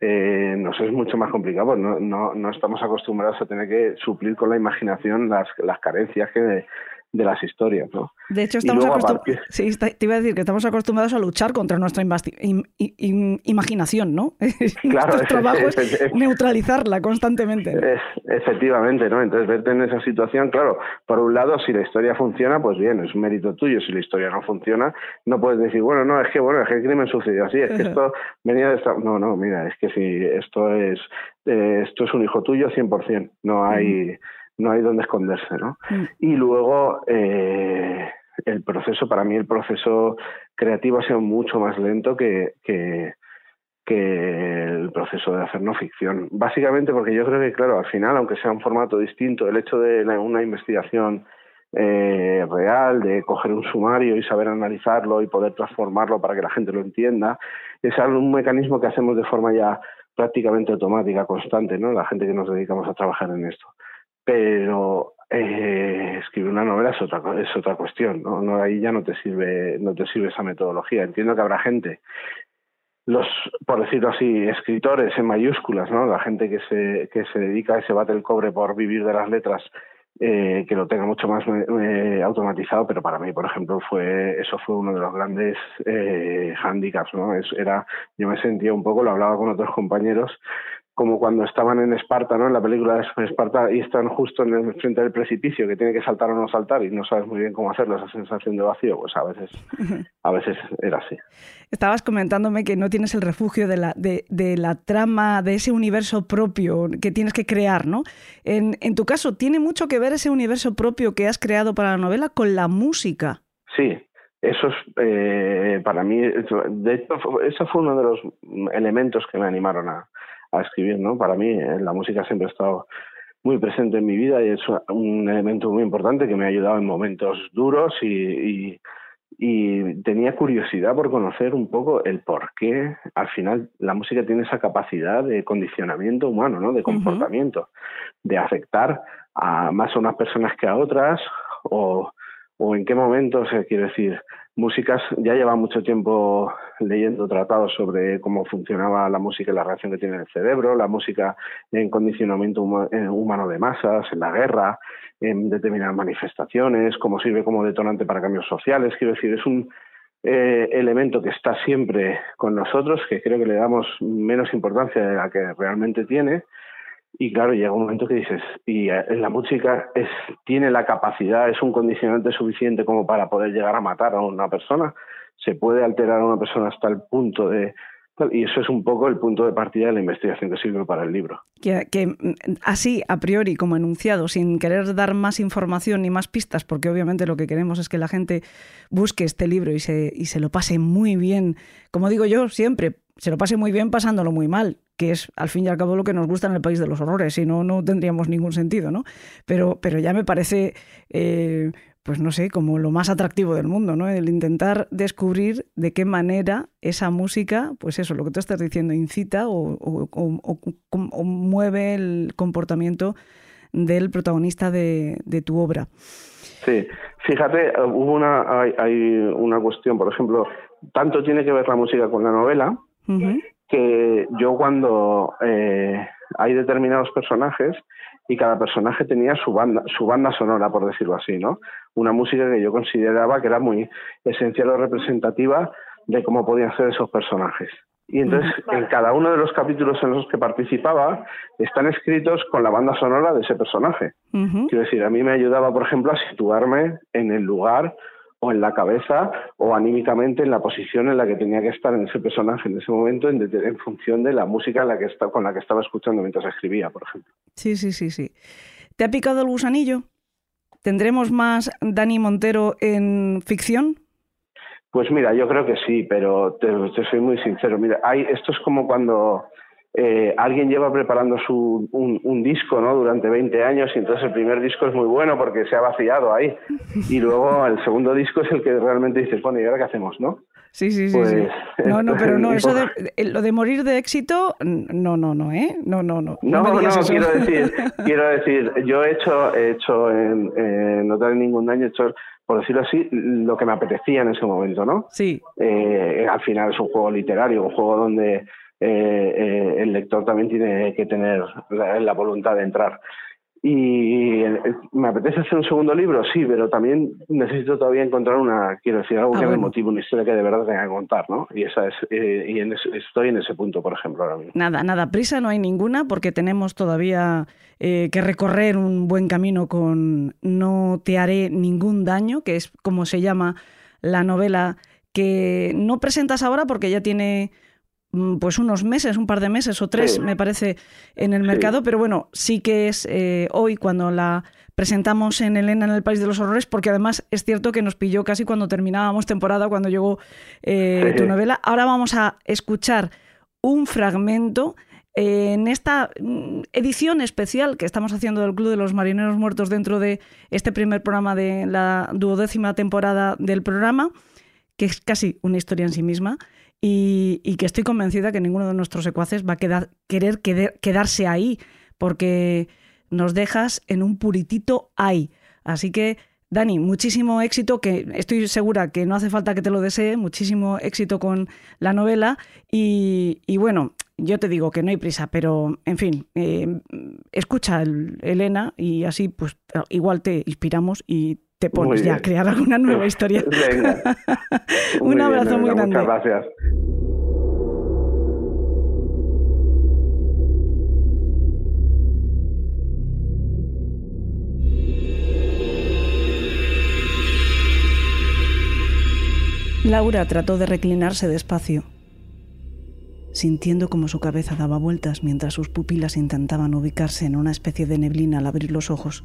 eh, nos es mucho más complicado. No, no, no estamos acostumbrados a tener que suplir con la imaginación las, las carencias que, de las historias. ¿no? De hecho, estamos acostumbrados. Sí, te iba a decir que estamos acostumbrados a luchar contra nuestra imaginación, ¿no? Claro, Nuestro trabajo es, neutralizarla constantemente. efectivamente, ¿no? Entonces, verte en esa situación, claro, por un lado, si la historia funciona, pues bien, es un mérito tuyo. Si la historia no funciona, no puedes decir, bueno, no, es que, bueno, es que el crimen sucedió así, es que esto venía de esta... No, no, mira, es que si esto es, eh, esto es un hijo tuyo 100%, no hay no hay donde esconderse, ¿no? Mm. Y luego eh, el proceso, para mí el proceso creativo ha sido mucho más lento que, que, el proceso de hacer no ficción. Básicamente porque yo creo que, claro, al final, aunque sea un formato distinto, el hecho de una investigación eh, real, de coger un sumario y saber analizarlo y poder transformarlo para que la gente lo entienda, es un mecanismo que hacemos de forma ya prácticamente automática, constante, ¿no? La gente que nos dedicamos a trabajar en esto pero eh, escribir una novela es otra es otra cuestión ¿no? no ahí ya no te sirve no te sirve esa metodología entiendo que habrá gente los por decirlo así escritores en mayúsculas no la gente que se que se dedica a ese bate el cobre por vivir de las letras eh, que lo tenga mucho más eh, automatizado, pero para mí, por ejemplo, fue eso fue uno de los grandes eh, handicaps, ¿no? Es, era, yo me sentía un poco, lo hablaba con otros compañeros, como cuando estaban en Esparta, ¿no? En la película de Esparta y están justo en el frente del precipicio, que tiene que saltar o no saltar y no sabes muy bien cómo hacerlo, esa sensación de vacío, pues a veces, a veces era así. Estabas comentándome que no tienes el refugio de la, de, de la trama, de ese universo propio que tienes que crear, ¿no? En, en tu caso, ¿tiene mucho que ver ese universo propio que has creado para la novela con la música? Sí, eso es eh, para mí, de hecho, eso fue uno de los elementos que me animaron a, a escribir, ¿no? Para mí eh, la música siempre ha estado muy presente en mi vida y es un elemento muy importante que me ha ayudado en momentos duros y, y, tenía curiosidad por conocer un poco el por qué al final la música tiene esa capacidad de condicionamiento humano, ¿no? De comportamiento, de afectar a más a unas personas que a otras o, o en qué momentos, eh, quiero decir, músicas, ya lleva mucho tiempo leyendo tratados sobre cómo funcionaba la música y la reacción que tiene el cerebro, la música en condicionamiento eh, humano de masas, en la guerra, en determinadas manifestaciones, cómo sirve como detonante para cambios sociales. Quiero decir, es un eh, elemento que está siempre con nosotros, que creo que le damos menos importancia de la que realmente tiene, y claro, llega un momento que dices, y eh, la música tiene la capacidad, es un condicionante suficiente como para poder llegar a matar a una persona, se puede alterar a una persona hasta el punto de... Y eso es un poco el punto de partida de la investigación que sirve para el libro. Que, mm, así, a priori, como enunciado, sin querer dar más información ni más pistas, porque obviamente lo que queremos es que la gente busque este libro y se, y se lo pase muy bien, como digo yo siempre, se lo pase muy bien pasándolo muy mal que es al fin y al cabo lo que nos gusta en el país de los horrores, si no, no tendríamos ningún sentido, ¿no? Pero, pero ya me parece, eh, pues no sé, como lo más atractivo del mundo, ¿no? El intentar descubrir de qué manera esa música, pues eso, lo que tú estás diciendo, incita o, mueve el comportamiento del protagonista de, tu obra. Sí, fíjate, hubo una, hay, una cuestión, por ejemplo, tanto tiene que ver la música con la novela, que yo cuando eh, hay determinados personajes y cada personaje tenía su banda, su banda sonora, por decirlo así, ¿no? Una música que yo consideraba que era muy esencial o representativa de cómo podían ser esos personajes. Y entonces, en cada uno de los capítulos en los que participaba, están escritos con la banda sonora de ese personaje. Quiero decir, a mí me ayudaba, por ejemplo, a situarme en el lugar o en la cabeza o anímicamente en la posición en la que tenía que estar en ese personaje en ese momento en, en función de la música en la que está, con la que estaba escuchando mientras escribía, por ejemplo. Sí, sí, sí, sí. ¿Te ha picado el gusanillo? ¿Tendremos más Dani Montero en ficción? Pues mira, yo creo que sí, pero te, te soy muy sincero. Mira, hay, esto es como cuando eh, alguien lleva preparando su, un, disco ¿no? durante 20 años y entonces el primer disco es muy bueno porque se ha vaciado ahí y luego el segundo disco es el que realmente dices, bueno, ¿y ahora qué hacemos? ¿no? Sí, sí, sí. Pues, no, no, pero no, eso de, eh, lo de morir de éxito, no, no, no, ¿eh? No, no, no. No, no, quiero decir, quiero decir, yo he hecho, he hecho en, no tener ningún daño, he hecho por decirlo así, lo que me apetecía en ese momento, ¿no? Sí. Eh, al final es un juego literario, un juego donde eh, eh, el lector también tiene que tener la, voluntad de entrar. Y eh, me apetece hacer un segundo libro, sí, pero también necesito todavía encontrar una, quiero decir, algo ah, que me motive, una historia que de verdad tenga que contar, ¿no? Y esa es, y estoy en ese punto, por ejemplo, ahora mismo. Nada, nada, prisa no hay ninguna porque tenemos todavía que recorrer un buen camino con No te haré ningún daño, que es como se llama la novela que no presentas ahora porque ya tiene pues unos meses, un par de meses o tres, me parece, en el mercado, pero bueno, sí que es eh, hoy cuando la presentamos en Elena en el País de los Horrores, porque además es cierto que nos pilló casi cuando terminábamos temporada, cuando llegó eh, tu novela. Ahora vamos a escuchar un fragmento eh, en esta mm, edición especial que estamos haciendo del Club de los Marineros Muertos dentro de este primer programa de la duodécima temporada del programa, que es casi una historia en sí misma y, que estoy convencida que ninguno de nuestros secuaces va a querer quedarse ahí, porque nos dejas en un puritito ahí. Así que, Dani, muchísimo éxito, que estoy segura que no hace falta que te lo desee, muchísimo éxito con la novela y, bueno, yo te digo que no hay prisa, pero en fin, eh, escucha Elena y así pues igual te inspiramos y te pones ya a crear alguna nueva historia. Un abrazo muy grande. Muchas gracias. Laura trató de reclinarse despacio, sintiendo como su cabeza daba vueltas mientras sus pupilas intentaban ubicarse en una especie de neblina al abrir los ojos.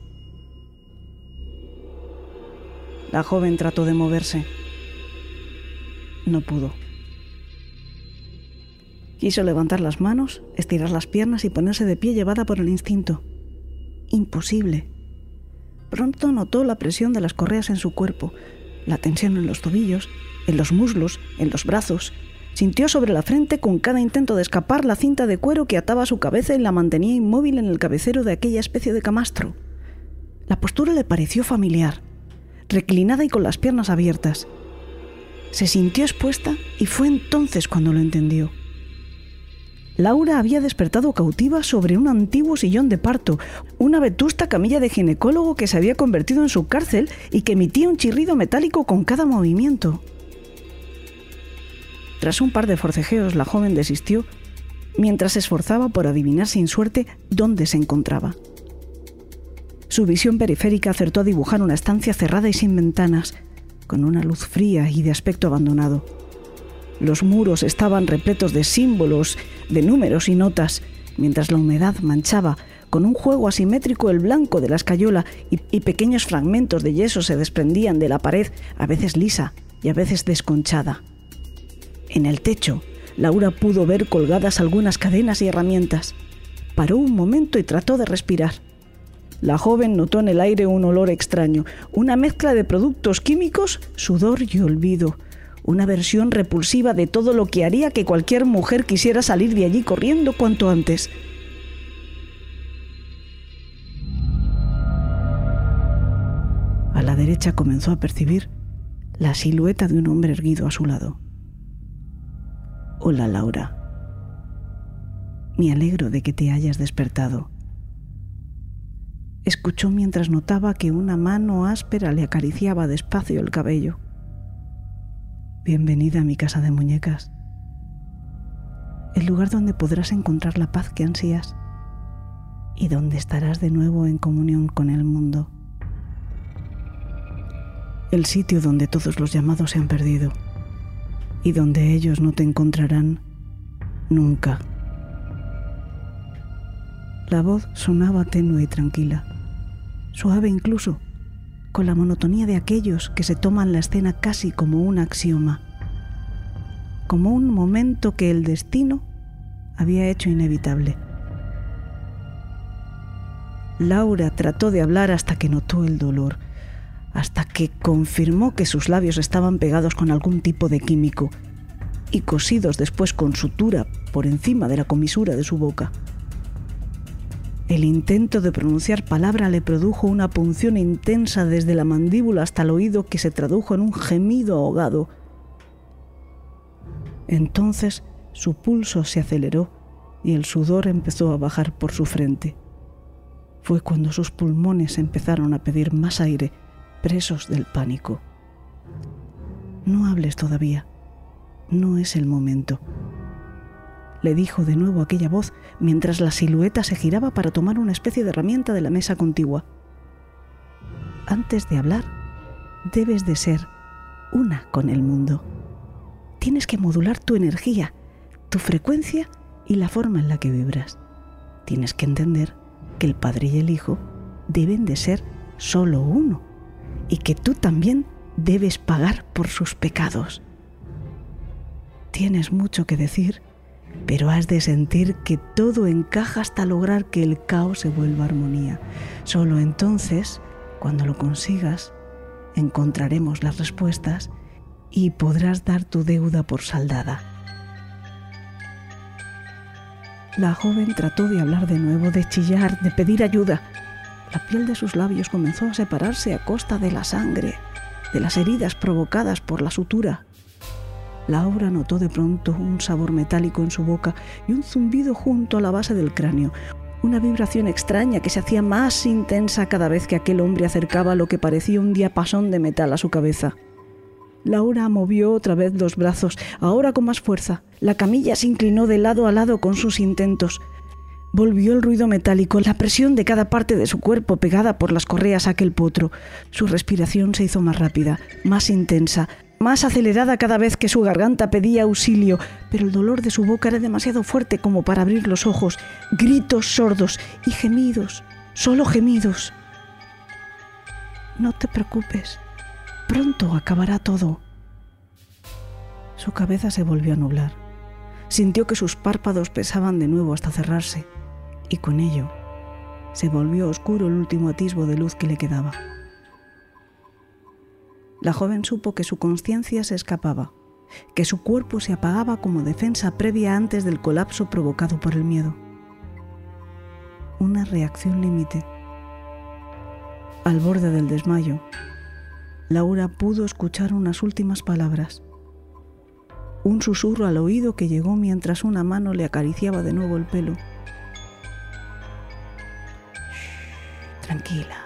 La joven trató de moverse. No pudo. Quiso levantar las manos, estirar las piernas y ponerse de pie llevada por el instinto. Imposible. Pronto notó la presión de las correas en su cuerpo, la tensión en los tobillos, en los muslos, en los brazos. Sintió sobre la frente con cada intento de escapar la cinta de cuero que ataba su cabeza y la mantenía inmóvil en el cabecero de aquella especie de camastro. La postura le pareció familiar reclinada y con las piernas abiertas. Se sintió expuesta y fue entonces cuando lo entendió. Laura había despertado cautiva sobre un antiguo sillón de parto, una vetusta camilla de ginecólogo que se había convertido en su cárcel y que emitía un chirrido metálico con cada movimiento. Tras un par de forcejeos, la joven desistió mientras se esforzaba por adivinar sin suerte dónde se encontraba. Su visión periférica acertó a dibujar una estancia cerrada y sin ventanas, con una luz fría y de aspecto abandonado. Los muros estaban repletos de símbolos, de números y notas, mientras la humedad manchaba con un juego asimétrico el blanco de la escayola y, pequeños fragmentos de yeso se desprendían de la pared, a veces lisa y a veces desconchada. En el techo, Laura pudo ver colgadas algunas cadenas y herramientas. Paró un momento y trató de respirar. La joven notó en el aire un olor extraño, una mezcla de productos químicos, sudor y olvido, una versión repulsiva de todo lo que haría que cualquier mujer quisiera salir de allí corriendo cuanto antes. A la derecha comenzó a percibir la silueta de un hombre erguido a su lado. Hola Laura. Me alegro de que te hayas despertado. Escuchó mientras notaba que una mano áspera le acariciaba despacio el cabello. Bienvenida a mi casa de muñecas. El lugar donde podrás encontrar la paz que ansías y donde estarás de nuevo en comunión con el mundo el sitio donde todos los llamados se han perdido y donde ellos no te encontrarán nunca. La voz sonaba tenue y tranquila, suave incluso, con la monotonía de aquellos que se toman la escena casi como un axioma, como un momento que el destino había hecho inevitable. Laura trató de hablar hasta que notó el dolor hasta que confirmó que sus labios estaban pegados con algún tipo de químico y cosidos después con sutura por encima de la comisura de su boca. El intento de pronunciar palabra le produjo una punción intensa desde la mandíbula hasta el oído que se tradujo en un gemido ahogado. Entonces su pulso se aceleró y el sudor empezó a bajar por su frente. Fue cuando sus pulmones empezaron a pedir más aire presos del pánico. No hables todavía, no es el momento. Le dijo de nuevo aquella voz mientras la silueta se giraba para tomar una especie de herramienta de la mesa contigua. Antes de hablar, debes de ser una con el mundo. Tienes que modular tu energía, tu frecuencia y la forma en la que vibras. Tienes que entender que el Padre y el Hijo deben de ser solo uno y que tú también debes pagar por sus pecados. Tienes mucho que decir, pero has de sentir que todo encaja hasta lograr que el caos se vuelva armonía. Solo entonces, cuando lo consigas, encontraremos las respuestas y podrás dar tu deuda por saldada. La joven trató de hablar de nuevo, de chillar, de pedir ayuda, la piel de sus labios comenzó a separarse a costa de la sangre, de las heridas provocadas por la sutura. Laura notó de pronto un sabor metálico en su boca y un zumbido junto a la base del cráneo, una vibración extraña que se hacía más intensa cada vez que aquel hombre acercaba lo que parecía un diapasón de metal a su cabeza. Laura movió otra vez los brazos, ahora con más fuerza. La camilla se inclinó de lado a lado con sus intentos. Volvió el ruido metálico, la presión de cada parte de su cuerpo pegada por las correas a aquel potro. Su respiración se hizo más rápida, más intensa, más acelerada cada vez que su garganta pedía auxilio, pero el dolor de su boca era demasiado fuerte como para abrir los ojos. Gritos sordos y gemidos, solo gemidos. No te preocupes, pronto acabará todo. Su cabeza se volvió a nublar. Sintió que sus párpados pesaban de nuevo hasta cerrarse y con ello se volvió oscuro el último atisbo de luz que le quedaba. La joven supo que su conciencia se escapaba, que su cuerpo se apagaba como defensa previa antes del colapso provocado por el miedo. Una reacción límite. Al borde del desmayo, Laura pudo escuchar unas últimas palabras. Un susurro al oído que llegó mientras una mano le acariciaba de nuevo el pelo. Tranquila.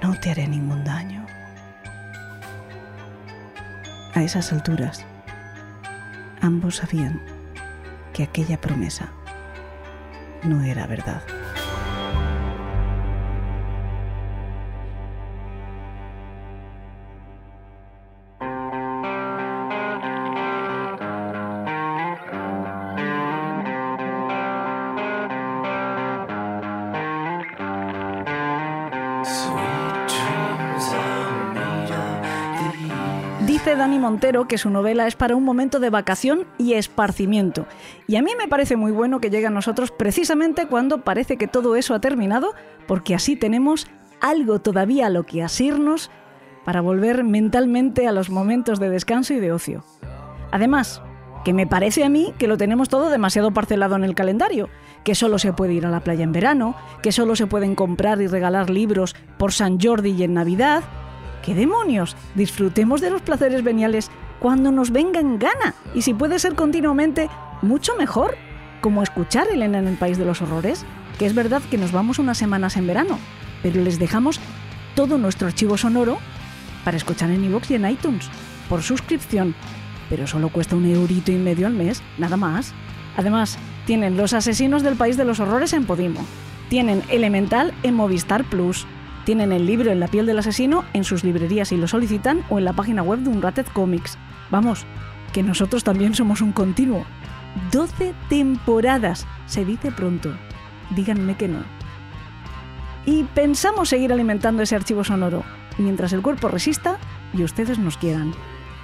No te haré ningún daño. A esas alturas, ambos sabían que aquella promesa no era verdad. Montero que su novela es para un momento de vacación y esparcimiento. Y a mí me parece muy bueno que llegue a nosotros precisamente cuando parece que todo eso ha terminado, porque así tenemos algo todavía a lo que asirnos para volver mentalmente a los momentos de descanso y de ocio. Además, que me parece a mí que lo tenemos todo demasiado parcelado en el calendario, que solo se puede ir a la playa en verano, que solo se pueden comprar y regalar libros por San Jordi y en Navidad. ¡Qué demonios! Disfrutemos de los placeres veniales cuando nos venga en gana y si puede ser continuamente, mucho mejor, como escuchar Elena en el País de los Horrores, que es verdad que nos vamos unas semanas en verano, pero les dejamos todo nuestro archivo sonoro para escuchar en iVoox y en iTunes, por suscripción, pero solo cuesta un eurito y medio al mes, nada más. Además, tienen Los Asesinos del País de los Horrores en Podimo, tienen Elemental en Movistar Plus, tienen el libro En la piel del asesino en sus librerías si lo solicitan o en la página web de Unrated Comics. Vamos, que nosotros también somos un continuo. 12 temporadas, se dice pronto. Díganme que no. Y pensamos seguir alimentando ese archivo sonoro, mientras el cuerpo resista y ustedes nos quieran.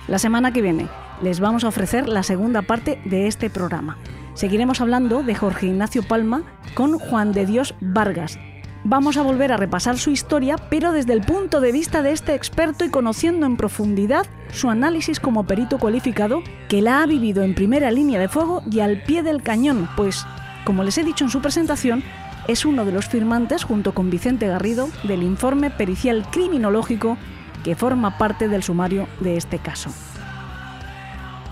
La semana que viene les vamos a ofrecer la segunda parte de este programa. Seguiremos hablando de Jorge Ignacio Palma con Juan de Dios Vargas. Vamos a volver a repasar su historia, pero desde el punto de vista de este experto y conociendo en profundidad su análisis como perito cualificado, que la ha vivido en primera línea de fuego y al pie del cañón, pues, como les he dicho en su presentación, es uno de los firmantes, junto con Vicente Garrido, del informe pericial criminológico que forma parte del sumario de este caso.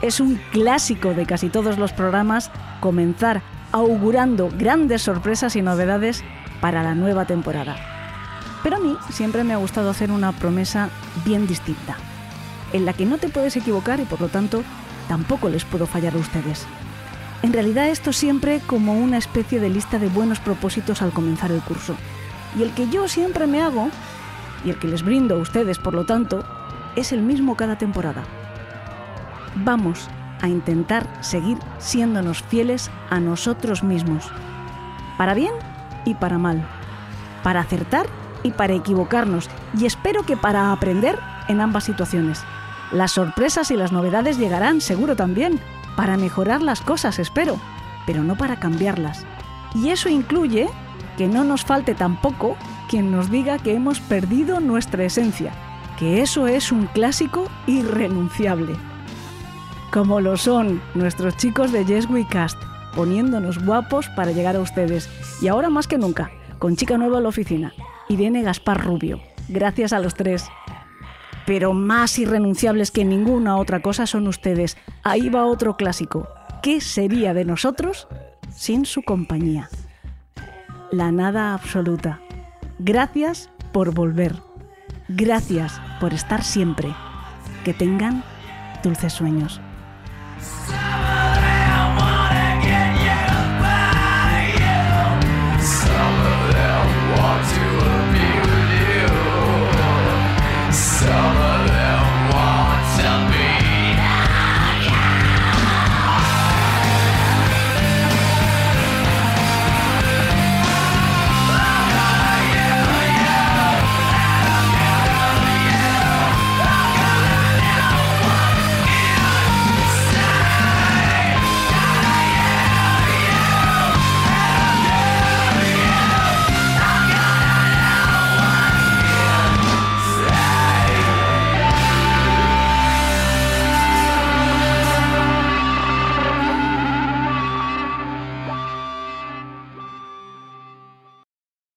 Es un clásico de casi todos los programas comenzar augurando grandes sorpresas y novedades para la nueva temporada. Pero a mí siempre me ha gustado hacer una promesa bien distinta, en la que no te puedes equivocar y por lo tanto tampoco les puedo fallar a ustedes. En realidad esto siempre como una especie de lista de buenos propósitos al comenzar el curso. Y el que yo siempre me hago, y el que les brindo a ustedes por lo tanto, es el mismo cada temporada. Vamos a intentar seguir siéndonos fieles a nosotros mismos, para bien y para mal, para acertar y para equivocarnos, y espero que para aprender en ambas situaciones. Las sorpresas y las novedades llegarán seguro también, para mejorar las cosas, espero, pero no para cambiarlas. Y eso incluye que no nos falte tampoco quien nos diga que hemos perdido nuestra esencia, que eso es un clásico irrenunciable. Como lo son nuestros chicos de Yes Cast, poniéndonos guapos para llegar a ustedes. Y ahora más que nunca, con chica nueva en la oficina, Irene Gaspar Rubio. Gracias a los tres pero más irrenunciables que ninguna otra cosa son ustedes. Ahí va otro clásico. ¿Qué sería de nosotros sin su compañía? La nada absoluta. Gracias por volver. Gracias por estar siempre. Que tengan dulces sueños.